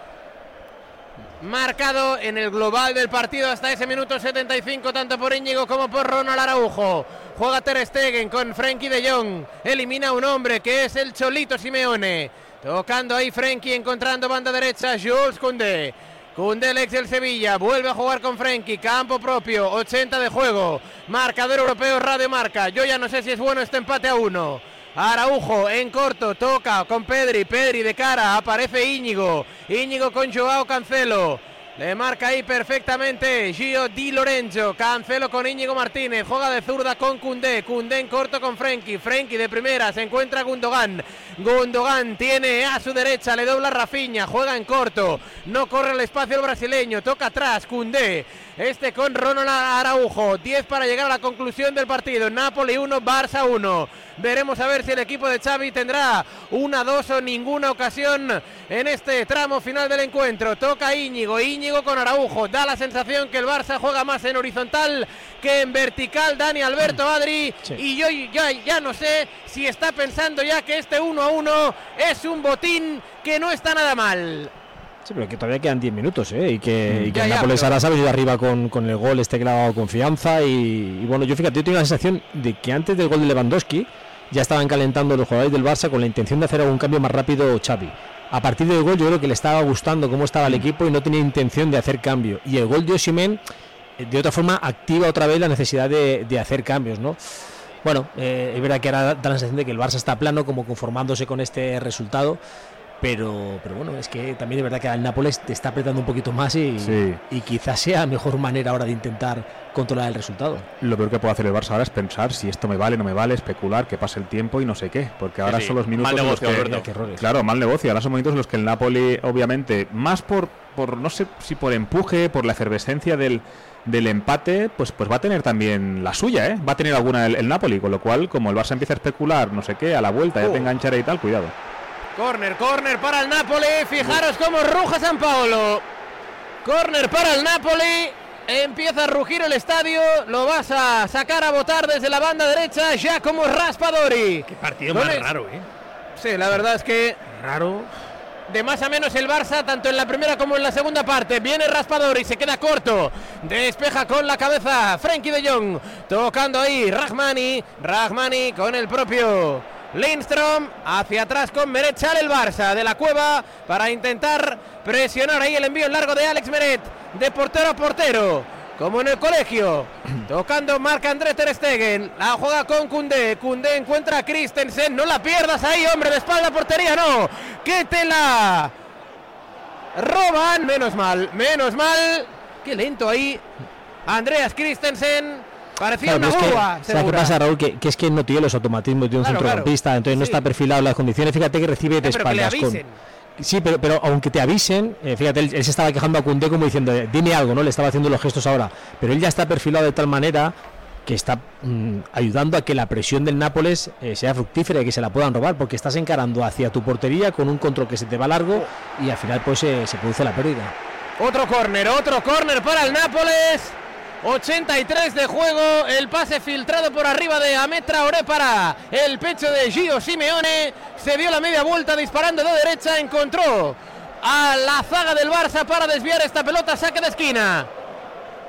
marcado en el global del partido hasta ese minuto 75, tanto por Íñigo como por Ronald Araujo. Juega Ter Stegen con Frenkie de Jong. Elimina un hombre que es el Cholito Simeone. Tocando ahí Frenkie, encontrando banda derecha, Jules Koundé. Cundelex del Sevilla vuelve a jugar con Frenkie, campo propio, 80 de juego, marcador europeo Radio Marca. Yo ya no sé si es bueno este empate a uno. Araujo en corto, toca con Pedri, Pedri de cara, aparece Íñigo, Íñigo con Joao Cancelo. Le marca ahí perfectamente Gio Di Lorenzo. Cancelo con Íñigo Martínez. Juega de zurda con Cundé. Cundé en corto con Frenkie. Frenkie de primera. Se encuentra Gundogan. Gundogan tiene a su derecha. Le dobla Rafiña. Juega en corto. No corre el espacio el brasileño. Toca atrás. Cundé. Este con Ronald Araujo. 10 para llegar a la conclusión del partido. Napoli 1, Barça 1. Veremos a ver si el equipo de Xavi tendrá una, dos o ninguna ocasión en este tramo final del encuentro. Toca Íñigo. Íñigo con Araujo. Da la sensación que el Barça juega más en horizontal que en vertical. Dani Alberto Adri. Y yo ya, ya no sé si está pensando ya que este 1 a 1 es un botín que no está nada mal. Sí, pero que todavía quedan 10 minutos, ¿eh? Y que, y que el Nápoles ahora venido arriba con, con, el gol este que le ha dado confianza. Y, bueno, yo fíjate, yo tengo la sensación de que antes del gol de Lewandowski ya estaban calentando los jugadores del Barça con la intención de hacer algún cambio más rápido Xavi. A partir del gol yo creo que le estaba gustando cómo estaba el equipo y no tenía intención de hacer cambio. Y el gol de Osimen, eh, de otra forma, activa otra vez la necesidad de, de hacer cambios, ¿no? Bueno, eh, es verdad que ahora da la sensación de que el Barça está plano, como conformándose con este resultado pero, pero bueno, es que también es verdad que al Nápoles te está apretando un poquito más y, y quizás sea mejor manera ahora de intentar controlar el resultado. Lo peor que puede hacer el Barça ahora es pensar si esto me vale, no me vale, especular, que pase el tiempo y no sé qué, porque ahora son los minutos mal los negocio, que, claro, mal negocio, ahora son momentos en los que el Napoli obviamente más por por no sé si por empuje, por la efervescencia del del empate, pues, pues va a tener también la suya, ¿eh? Va a tener alguna el, Napoli, con lo cual, como el Barça empieza a especular, no sé qué, a la vuelta, ya te enganchará y tal, cuidado. Corner, corner para el Napoli. Fijaros cómo ruja San Paolo. Corner para el Napoli. Empieza a rugir el estadio. Lo vas a sacar a votar desde la banda derecha. Ya como Raspadori. Qué partido más raro, ¿eh? Sí, la verdad es que. Raro de más a menos el Barça, tanto en la primera como en la segunda parte. Viene Raspador y se queda corto. Despeja con la cabeza Frenkie de Jong. Tocando ahí Rahmani. Rahmani con el propio Lindstrom. Hacia atrás con Meret. Sale el Barça de la cueva para intentar presionar ahí el envío en largo de Alex Meret. De portero a portero como en el colegio. Tocando marca André Ter Stegen. La juega con Cundé. Cundé encuentra a Christensen. No la pierdas ahí, hombre. De espalda portería, no. Que te la roban. Menos mal, menos mal. Qué lento ahí. Andreas Christensen. Parecía una uva. ¿Sabes qué pasa, Raúl? Que, es que no tiene los automatismos de un centrocampista, entonces no está perfilado las condiciones. Fíjate que recibe de espaldas. Con, Sí, pero, pero aunque te avisen, eh, fíjate, él, se estaba quejando a Cundé como diciendo, dime algo, ¿no? Le estaba haciendo los gestos ahora. Pero él ya está perfilado de tal manera que está mm, ayudando a que la presión del Nápoles eh, sea fructífera y que se la puedan robar, porque estás encarando hacia tu portería con un control que se te va largo y al final pues se produce la pérdida. Otro córner, otro córner para el Nápoles. 83 de juego, el pase filtrado por arriba de Ametra Ore para el pecho de Gio Simeone, se dio la media vuelta disparando de derecha, encontró a la zaga del Barça para desviar esta pelota, saque de esquina.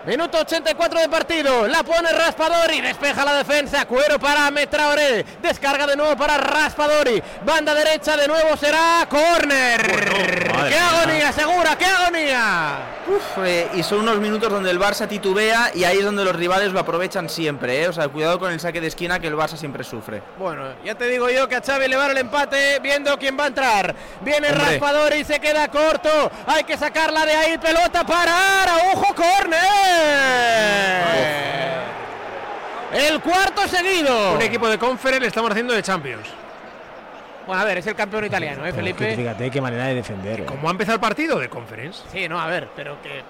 Minuto 84 de partido. La pone Raspadori. Despeja la defensa. Cuero para Metraore. Descarga de nuevo para Raspadori. Banda derecha de nuevo será corner. ¡Qué agonía, segura! ¡Qué agonía! Eh, y son unos minutos donde el Barça titubea y ahí es donde los rivales lo aprovechan siempre. Eh. O sea, cuidado con el saque de esquina que el Barça siempre sufre. Bueno, ya te digo yo que a Xavi le va el empate viendo quién va a entrar. Viene Raspadori y se queda corto. Hay que sacarla de ahí. Pelota para ¡Ojo, corner! El cuarto seguido. Un equipo de Conference le estamos haciendo de Champions. Bueno, a ver, es el campeón italiano, ¿eh, Felipe? fíjate qué manera de defender. ¿Cómo ha empezado el partido de Conference? Sí, no, a ver, pero que.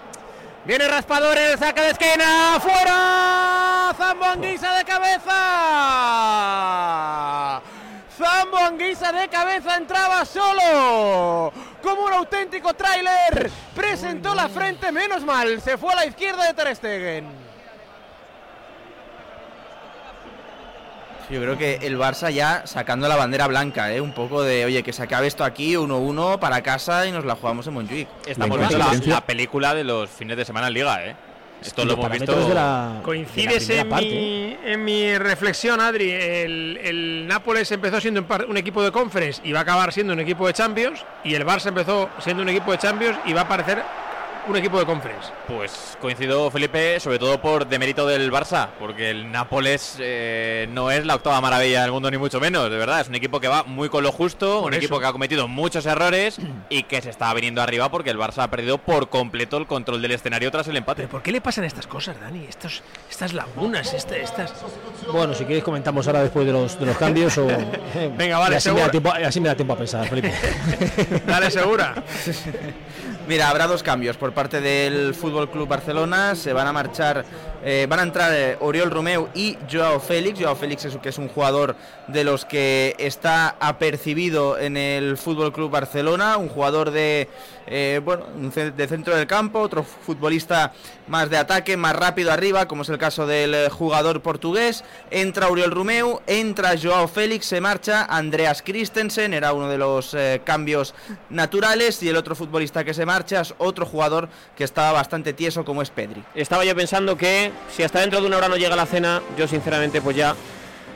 Viene Raspador el saca de esquina. ¡Fuera! Zambo Anguisa de cabeza. Zambo Anguisa de cabeza entraba solo como un auténtico tráiler. Presentó la frente, menos mal. Se fue a la izquierda de Ter Stegen. Yo creo que el Barça ya sacando la bandera blanca, ¿eh? un poco de, oye, que se acabe esto aquí, 1-1 para casa y nos la jugamos en Montjuic. Estamos viendo la, película de los fines de semana en Liga, ¿eh? Esto lo hemos visto. Coincides en, mi, en, mi, reflexión, Adri. El, Nápoles empezó siendo un, equipo de Conference y va a acabar siendo un equipo de Champions. Y el Barça empezó siendo un equipo de Champions y va a aparecer un equipo de conference. Pues coincido, Felipe, sobre todo por demérito del Barça, porque el Nápoles eh, no es la octava maravilla del mundo, ni mucho menos, de verdad. Es un equipo que va muy con lo justo, un equipo que ha cometido muchos errores y que se está viniendo arriba porque el Barça ha perdido por completo el control del escenario tras el empate. ¿Por qué le pasan estas cosas, Dani? Estos, estas lagunas, este, estas. Bueno, si queréis comentamos ahora después de los, de los cambios o. Venga, vale, así me, da tiempo, así me da tiempo a pensar, Felipe. Dale, segura. Mira, habrá dos cambios por parte del Fútbol Club Barcelona. Se van a marchar, eh, van a entrar eh, Oriol Romeu y Joao Félix. Joao Félix es, que es un jugador de los que está apercibido en el Fútbol Club Barcelona, un jugador de, eh, bueno, de centro del campo, otro futbolista más de ataque, más rápido arriba, como es el caso del jugador portugués. Entra Oriol Romeu, entra Joao Félix, se marcha Andreas Christensen, era uno de los cambios naturales y el otro futbolista que se marcha otro jugador que estaba bastante tieso como es Pedri. Estaba yo pensando que si hasta dentro de una hora no llega la cena, yo sinceramente pues ya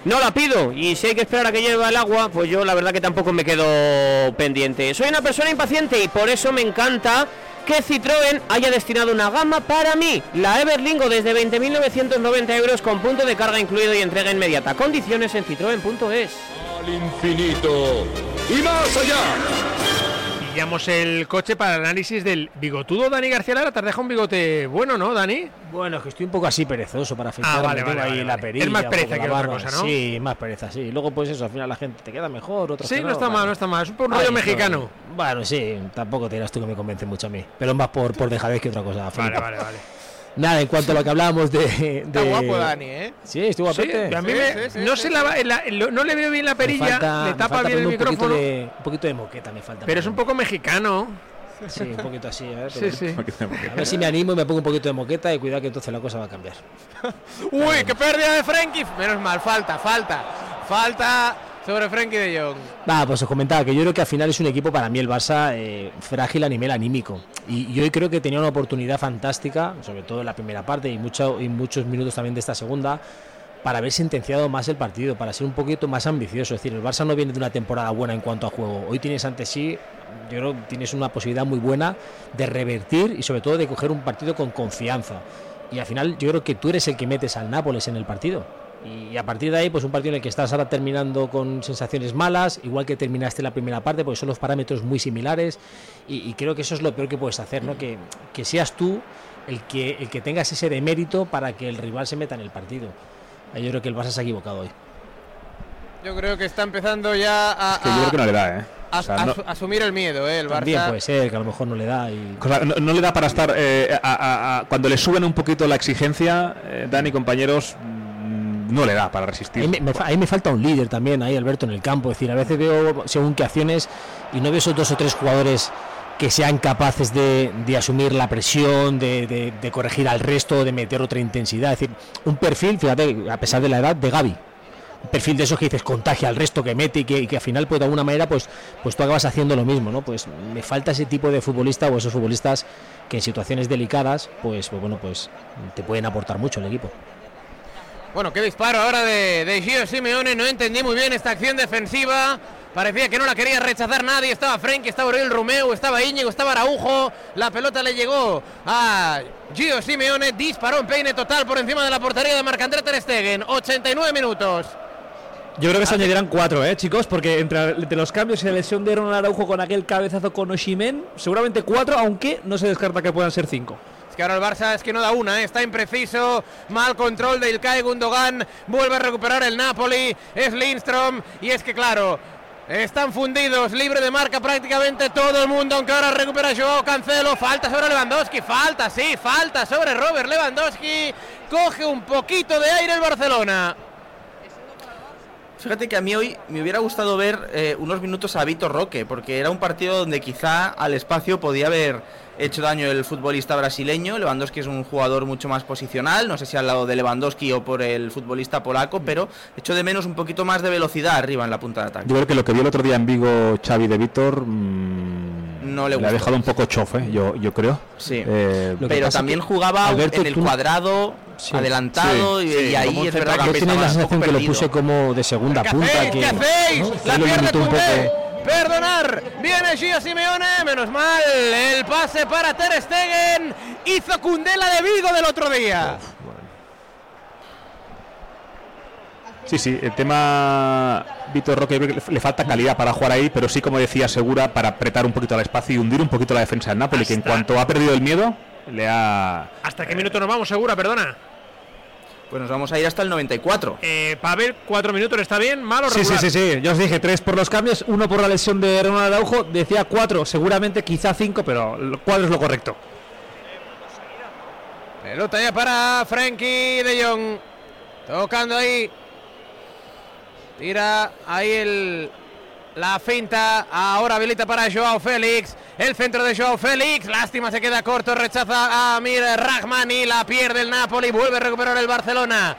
no la pido y si hay que esperar a que llegue el agua, pues yo la verdad que tampoco me quedo pendiente. Soy una persona impaciente y por eso me encanta que Citroën haya destinado una gama para mí, la Everlingo desde 20.990 euros con punto de carga incluido y entrega inmediata. Condiciones en citroen.es. Al infinito y más allá. Pillamos el coche para el análisis del bigotudo Dani García Lara. Te has dejado un bigote bueno, ¿no, Dani? Bueno, es que estoy un poco así perezoso para Ah, afeitarme. vale, vale, ahí vale, la perilla, Es más pereza que otra cosa, ¿no? Sí, más pereza, sí. Luego, pues eso, al final la gente te queda mejor, otros Sí, que no está mal, no está mal. Es un poco un Ay, rollo no. mexicano. Bueno, sí, tampoco te dirás tú que me convence mucho a mí. Pero más por, por dejadez que otra cosa. Vale, vale, vale. Nada, en cuanto a lo que hablábamos de. de... Está guapo Dani, ¿eh? Sí, estoy guapete. Sí, a mí Sí, me- sí, no sí, se la- no le veo bien la perilla, falta- le tapa bien el un micrófono, de- un poquito de moqueta me falta. pero es un poco mexicano. Sí, un poquito así, a ver. Sí, sí. A ver si me animo y me pongo un poquito de moqueta y cuidado que entonces la cosa va a cambiar. Uy, qué pérdida de Frenkie. Menos mal, falta, falta. Falta sobre Frenkie de Jong. Va, pues os comentaba que yo creo que al final es un equipo para mí el Barça eh, frágil a nivel anímico. Y, hoy creo que tenía una oportunidad fantástica, sobre todo en la primera parte y, y muchos minutos también de esta segunda, para haber sentenciado más el partido, para ser un poquito más ambicioso. Es decir, el Barça no viene de una temporada buena en cuanto a juego. Hoy tienes ante sí, yo creo que tienes una posibilidad muy buena de revertir y sobre todo de coger un partido con confianza. Y al final yo creo que tú eres el que metes al Nápoles en el partido. Y a partir de ahí, pues un partido en el que estás ahora terminando con sensaciones malas, igual que terminaste la primera parte, porque son los parámetros muy similares. Y, y creo que eso es lo peor que puedes hacer, ¿no? Que, que seas tú el que, el que tengas ese demérito para que el rival se meta en el partido. Ahí Yo creo que el Barça se ha equivocado hoy. Yo creo que está empezando ya a, Que yo creo que no le da, ¿eh? a- O sea, a- no- a asumir el miedo, ¿eh? El También Barça. puede ser que a lo mejor no le da. Y... O sea, no, no le da para estar. eh, a- a- a- cuando le suben un poquito la exigencia, eh, Dani, compañeros, no le da para resistir. Ahí me, falta un líder también, ahí Alberto, en el campo. Es decir, a veces veo según qué acciones y no veo esos dos o tres jugadores que sean capaces de, de asumir la presión, de, de- de corregir al resto, de meter otra intensidad. Es decir, un perfil, fíjate, a pesar de la edad, de Gaby. Un perfil de esos que dices contagia al resto, que mete y que, y al final, pues de alguna manera, pues, pues tú acabas haciendo lo mismo, ¿no? Pues me falta ese tipo de futbolista o esos futbolistas que en situaciones delicadas, pues, pues bueno, pues te pueden aportar mucho al equipo. Bueno, qué disparo ahora de, de Gio Simeone. No entendí muy bien esta acción defensiva. Parecía que no la quería rechazar nadie. Estaba Frenkie, estaba Oriol Romeo, estaba Íñigo, estaba Araujo. La pelota le llegó a Gio Simeone. Disparó en peine total por encima de la portería de Marc-André Ter Stegen. 89 minutos. Yo creo que se añadirán cuatro, ¿eh, chicos? Porque entre, entre los cambios y la lesión de Ronald Araujo con aquel cabezazo con Oshimen, seguramente cuatro, aunque no se descarta que puedan ser cinco. Que ahora el Barça es que no da una, ¿eh? está impreciso. Mal control de Ilkay Gundogan. Vuelve a recuperar el Napoli. Es Lindstrom. Y es que, claro, están fundidos. Libre de marca prácticamente todo el mundo. Aunque ahora recupera Joao Cancelo. Falta sobre Lewandowski. Falta, sí, falta sobre Robert Lewandowski. Coge un poquito de aire el Barcelona. Fíjate que a mí hoy me hubiera gustado ver eh, unos minutos a Vitor Roque, porque era un partido donde quizá al espacio podía haber hecho daño el futbolista brasileño. Lewandowski es un jugador mucho más posicional, no sé si al lado de Lewandowski o por el futbolista polaco, pero echo de menos un poquito más de velocidad arriba en la punta de ataque. Yo creo que lo que vio el otro día en Vigo Xavi de Víctor mm, No le ha gustó. dejado un poco chofe, yo, yo creo. Sí. Eh, Pero también jugaba Alberto, en el tú cuadrado, Sí. adelantado, Sí, y, sí, y ahí es verdad que Yo tenía la empezaba un poco sensación que lo puse como de segunda punta. hacéis? que, ¿Qué hacéis? ¿no? La pierde un poco. Perdonar. Viene Gio Simeone. Menos mal. El pase para Ter Stegen. Hizo Cundela de Vigo del otro día. Sí, sí, el tema Víctor Roque le falta calidad para jugar ahí, pero sí, como decía Segura, para apretar un poquito al espacio y hundir un poquito la defensa del Napoli, que en cuanto ha perdido el miedo, le ha... ¿Hasta qué minuto nos vamos, segura? Perdona. Pues nos vamos a ir hasta el 94. Eh, Pavel, cuatro minutos, ¿está bien? ¿Mal o Sí, sí, regular? sí, sí. Yo os dije tres por los cambios, uno por la lesión de Ronald Araujo. Decía cuatro, seguramente quizá cinco, pero lo- cuatro es lo correcto. Pelota ya para Frankie de Jong. Tocando ahí. Tira ahí el, la finta. Ahora habilita para Joao Félix. El centro de Joao Félix. Lástima, se queda corto. Rechaza a Mir Rahmani. La pierde el Napoli. Vuelve a recuperar el Barcelona.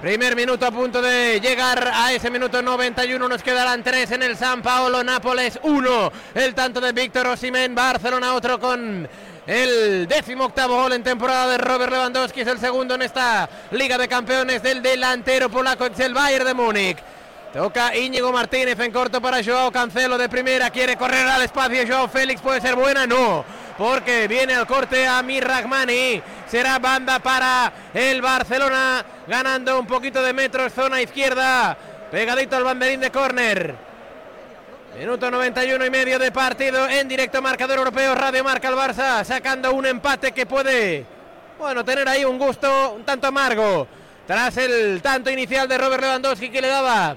Primer minuto a punto de llegar a ese minuto 91. Nos quedarán tres en el San Paolo. Nápoles 1. El tanto de Víctor Osimhen. Barcelona otro con el décimo octavo gol en temporada de Robert Lewandowski. Es el segundo en esta Liga de Campeones del delantero polaco. Es el Bayern de Múnich. Toca Íñigo Martínez en corto para Joao Cancelo de primera. Quiere correr al espacio. Joao Félix puede ser buena. No. Porque viene al corte a Mirrahmani. Será banda para el Barcelona. Ganando un poquito de metros. Zona izquierda. Pegadito al banderín de córner. Minuto 91 y medio de partido en directo marcador europeo. Radio Marca el Barça sacando un empate que puede, bueno, tener ahí un gusto un tanto amargo. Tras el tanto inicial de Robert Lewandowski que le daba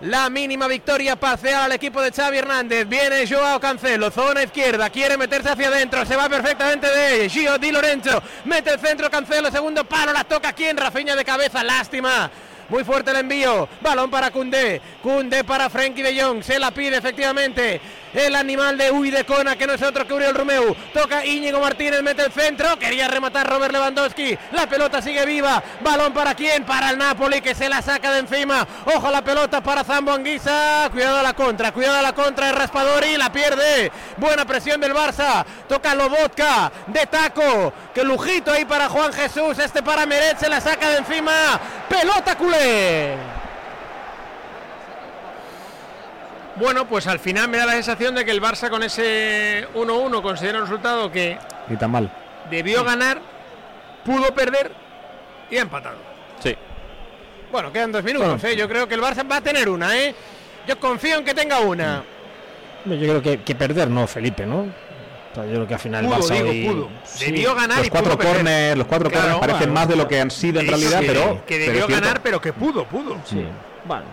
la mínima victoria parcial al equipo de Xavi Hernández. Viene Joao Cancelo, zona izquierda, quiere meterse hacia adentro, se va perfectamente de Gio Di Lorenzo, mete el centro Cancelo, segundo palo, la toca quien, Rafinha de cabeza, lástima. Muy fuerte el envío. Balón para Cundé. Cundé para Frenkie de Jong. Se la pide efectivamente el animal de Uy de Cona, que no es otro que Uriel Romeu. Toca Íñigo Martínez, mete el centro. Quería rematar Robert Lewandowski. La pelota sigue viva. Balón para quién? Para el Napoli, que se la saca de encima. Ojo la pelota para Zambo Anguisa. Cuidado a la contra, cuidado a la contra de Raspadori. La pierde. Buena presión del Barça. Toca Lobotka de taco. Que lujito ahí para Juan Jesús. Este para Meret se la saca de encima. Pelota culé. Bueno, pues al final me da la sensación de que el Barça con ese 1-1 considera un resultado que Ni tan mal. debió ganar, pudo perder y ha empatado. Sí. Bueno, quedan dos minutos, ¿eh? Yo creo que el Barça va a tener una, ¿eh? Yo confío en que tenga una. Yo creo que, que perder no, Felipe, ¿no? O sea, yo creo que al final el Pudo, Barça digo, hoy- pudo. Sí. Debió ganar Los y cuatro pudo perder. corners, los cuatro Claro, corners parecen bueno. más de lo que han sido en realidad, que- pero que pero debió ganar, pero que pudo, pudo. Sí. Vale.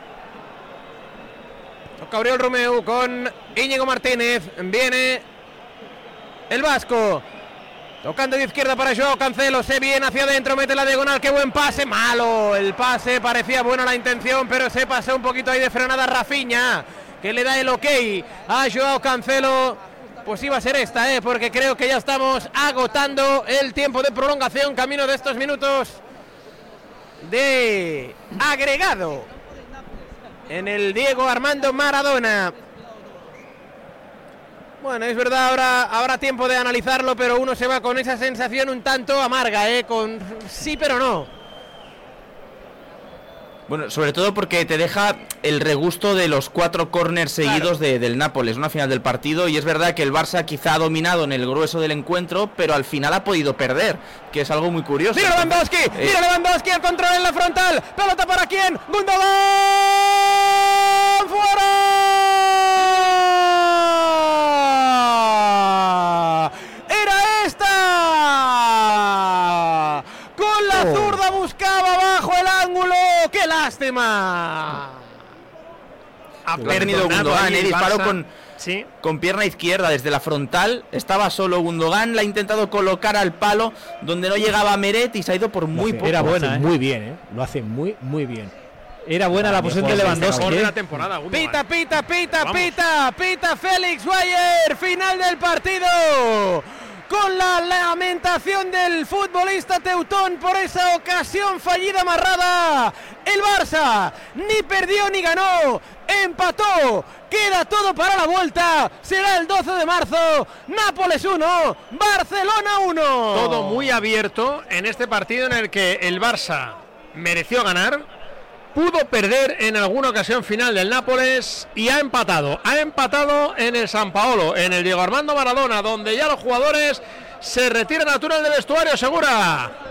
Oriol Romeu con Íñigo Martínez. Viene el Vasco. Tocando de izquierda para Joao Cancelo. Se viene hacia adentro, mete la diagonal. Qué buen pase. Malo. El pase parecía buena la intención, pero se pasó un poquito ahí de frenada Rafiña. Que le da el ok a Joao Cancelo. Pues iba a ser esta, ¿eh? porque creo que ya estamos agotando el tiempo de prolongación. Camino de estos minutos de agregado en el Diego Armando Maradona. Bueno, es verdad, ahora habrá tiempo de analizarlo, pero uno se va con esa sensación un tanto amarga, ¿eh? Con sí, pero no. Bueno, sobre todo porque te deja el regusto de los cuatro corners seguidos de- del Nápoles, una final del partido. Y es verdad que el Barça quizá ha dominado en el grueso del encuentro, pero al final ha podido perder, que es algo muy curioso. Mira Lewandowski, Eh, mira Lewandowski, el control en la frontal. Pelota para quién? Gundogan fuera. Era esta. Con la zurda buscaba bajo el ángulo. ¡Qué lástima! Ha perdido Gundogan, eh, disparó con, con pierna izquierda desde la frontal. Estaba solo Gundogan, la ha intentado colocar al palo donde no llegaba Meret y se ha ido por muy poco. Era buena, muy bien, ¿eh? Lo hace muy, muy bien. Era buena la posición de Lewandowski. ¿eh? temporada, Pita, pita, pita, pita, pita Félix Bayer, final del partido. Con la lamentación del futbolista Teutón por esa ocasión fallida amarrada. El Barça ni perdió ni ganó, empató. Queda todo para la vuelta. Será el 12 de marzo. Nápoles 1, Barcelona 1. Todo muy abierto en este partido en el que el Barça mereció ganar, pudo perder en alguna ocasión final del Nápoles y ha empatado. Ha empatado en el San Paolo, en el Diego Armando Maradona, donde ya los jugadores se retiran al túnel de vestuario, segura.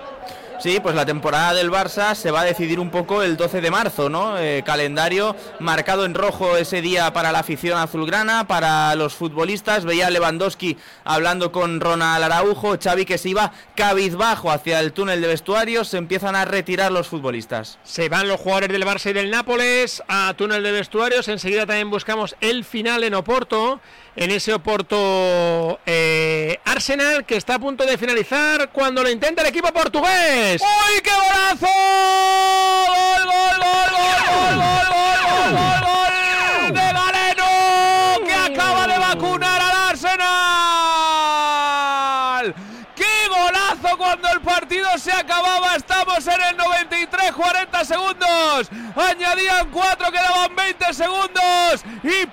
Sí, pues la temporada del Barça se va a decidir un poco el 12 de marzo, ¿no? Eh, calendario marcado en rojo ese día para la afición azulgrana, para los futbolistas. Veía Lewandowski hablando con Ronald Araujo, Xavi que se iba cabizbajo hacia el túnel de vestuarios, se empiezan a retirar los futbolistas. Se van los jugadores del Barça y del Nápoles a túnel de vestuarios. Enseguida también buscamos el final en Oporto. En ese Oporto eh, Arsenal que está a punto de finalizar cuando lo intenta el equipo portugués. ¡Uy, qué golazo! ¡Gol, gol, gol, gol, gol, gol, gol, gol, gol de Galeno! Que acaba de vacunar al Arsenal. ¡Qué golazo cuando el partido se acababa! Estamos en el 93, 40 segundos. Añadían 4, quedaban 20 segundos. Y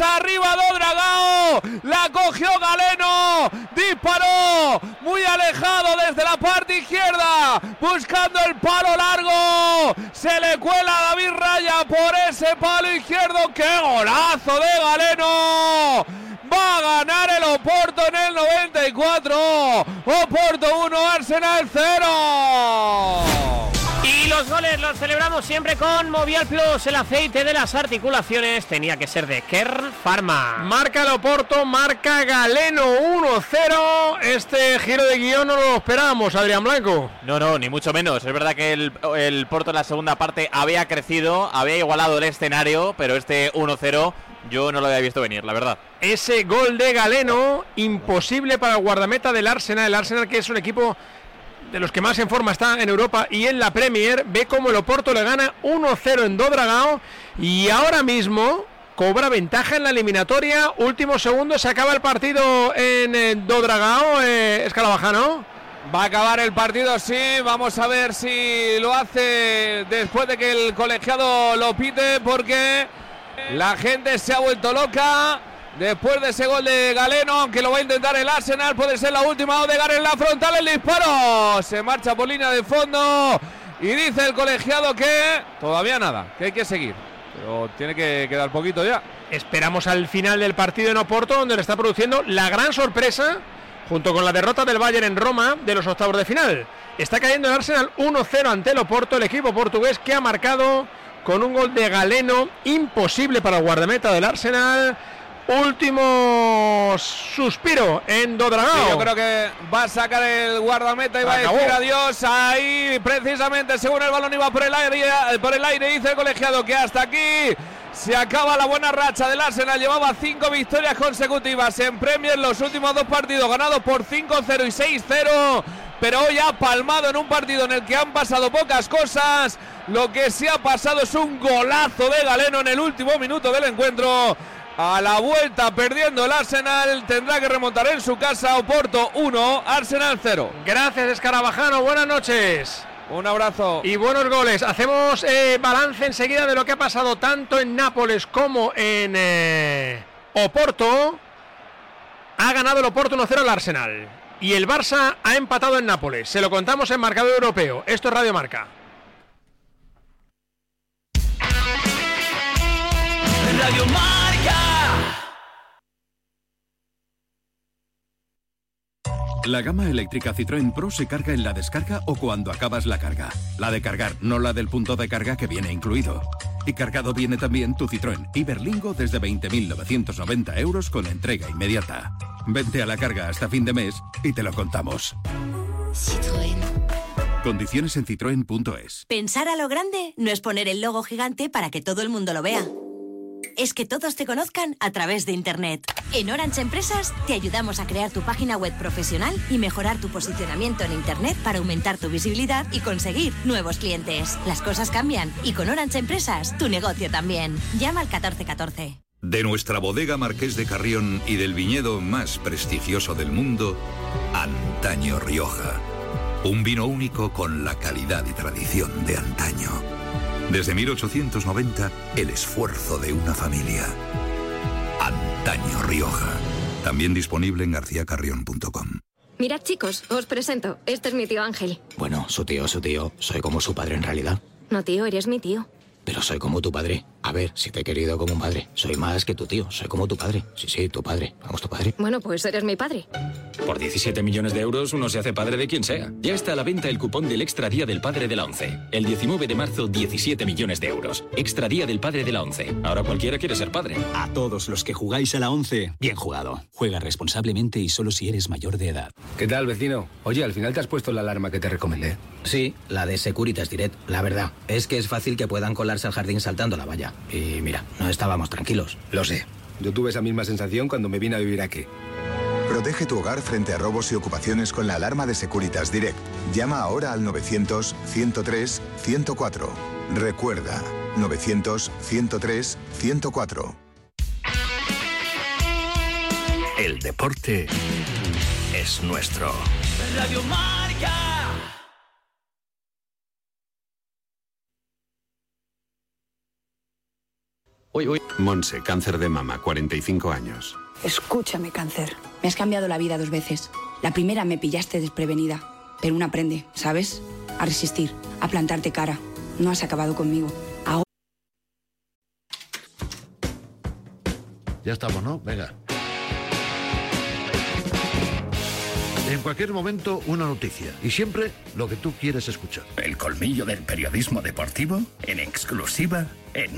arriba do Dragao. La cogió Galeno. Disparó muy alejado desde la parte izquierda. Buscando el palo largo. Se le cuela a David Raya por ese palo izquierdo. ¡Qué golazo de Galeno! Va a ganar el Oporto en el 94. Oporto 1, Arsenal 0. Y los goles los celebramos siempre con Movial Plus, el aceite de las articulaciones tenía que ser de Kern Pharma. Marca el Oporto, marca Galeno 1-0. Este giro de guion no lo esperábamos, Adrián Blanco. No, no, ni mucho menos. Es verdad que el, el Porto en la segunda parte había crecido, había igualado el escenario, pero este 1-0 yo no lo había visto venir, la verdad. Ese gol de Galeno, imposible para el guardameta del Arsenal. El Arsenal que es un equipo de los que más en forma está en Europa y en la Premier, ve como el Oporto le gana 1-0 en Dodragao y ahora mismo cobra ventaja en la eliminatoria. Último segundo, se acaba el partido en eh, Dodragao, eh. Va a acabar el partido, sí. Vamos a ver si lo hace después de que el colegiado lo pite, porque la gente se ha vuelto loca. Después de ese gol de Galeno, aunque lo va a intentar el Arsenal, puede ser la última. Odegar en la frontal, el disparo. Se marcha por línea de fondo. Y dice el colegiado que todavía nada, que hay que seguir. Pero tiene que quedar poquito ya. Esperamos al final del partido en Oporto, donde le está produciendo la gran sorpresa, junto con la derrota del Bayern en Roma de los octavos de final. Está cayendo el Arsenal 1-0 ante el Oporto, el equipo portugués que ha marcado con un gol de Galeno, imposible para el guardameta del Arsenal último suspiro en Dodragao. yo creo que va a sacar el guardameta y va a decir adiós. Ahí, precisamente, según el balón iba por el aire, por el aire dice el colegiado que hasta aquí se acaba la buena racha del Arsenal. Llevaba cinco victorias consecutivas en Premier, los últimos dos partidos ganados por 5-0 y 6-0. Pero hoy ha palmado en un partido en el que han pasado pocas cosas. Lo que se ha pasado es un golazo de Galeno en el último minuto del encuentro a la vuelta perdiendo el Arsenal. Tendrá que remontar en su casa. Oporto 1, Arsenal 0. Gracias, Escarabajano. Buenas noches. Un abrazo. Y buenos goles. Hacemos eh, balance enseguida de lo que ha pasado tanto en Nápoles como en eh, Oporto. Ha ganado el Oporto 1-0 al Arsenal. Y el Barça ha empatado en Nápoles. Se lo contamos en Marcador Europeo. Esto es Radio Marca. Radio Marca. La gama eléctrica Citroën Pro se carga en la descarga o cuando acabas la carga. La de cargar, no la del punto de carga que viene incluido. Y cargado viene también tu Citroën Iberlingo desde 20.990 euros con entrega inmediata. Vente a la carga hasta fin de mes y te lo contamos. Citroën. Condiciones en citroen.es. Pensar a lo grande no es poner el logo gigante para que todo el mundo lo vea es que todos te conozcan a través de Internet. En Orange Empresas te ayudamos a crear tu página web profesional y mejorar tu posicionamiento en Internet para aumentar tu visibilidad y conseguir nuevos clientes. Las cosas cambian y con Orange Empresas tu negocio también. Llama al 1414. De nuestra bodega Marqués de Carrión y del viñedo más prestigioso del mundo, Antaño Rioja. Un vino único con la calidad y tradición de antaño. Desde 1890, el esfuerzo de una familia. Antaño Rioja. También disponible en garcíacarrión.com. Mirad chicos, os presento. Este es mi tío Ángel. Bueno, su tío, su tío. Soy como su padre en realidad. No, tío, eres mi tío. Pero soy como tu padre. A ver, si te he querido como un padre. Soy más que tu tío. Soy como tu padre. Sí, sí, tu padre. Vamos, tu padre. Bueno, pues eres mi padre. Por 17 millones de euros uno se hace padre de quien sea. Ya está a la venta el cupón del Extra Día del Padre de la ONCE. El 19 de marzo, 17 millones de euros. Extra Día del Padre de la ONCE. Ahora cualquiera quiere ser padre. A todos los que jugáis a la ONCE, bien jugado. Juega responsablemente y solo si eres mayor de edad. ¿Qué tal, vecino? Oye, al final te has puesto la alarma que te recomendé. Sí, la de Securitas Direct. La verdad, es que es fácil que puedan colarse al jardín saltando la valla. Y mira, no estábamos tranquilos. Lo sé. Yo tuve esa misma sensación cuando me vine a vivir aquí. Protege tu hogar frente a robos y ocupaciones con la alarma de Securitas Direct. Llama ahora al 900-103-104. Recuerda, 900-103-104. El deporte es nuestro. Radio Marca. Uy, uy. Monse, cáncer de mama, 45 años. Escúchame, cáncer. Me has cambiado la vida dos veces. La primera me pillaste desprevenida, pero uno aprende, ¿sabes? A resistir, a plantarte cara. No has acabado conmigo. Ahora... Ya estamos, ¿no? Venga. En cualquier momento, una noticia. Y siempre lo que tú quieres escuchar. El colmillo del periodismo deportivo en exclusiva en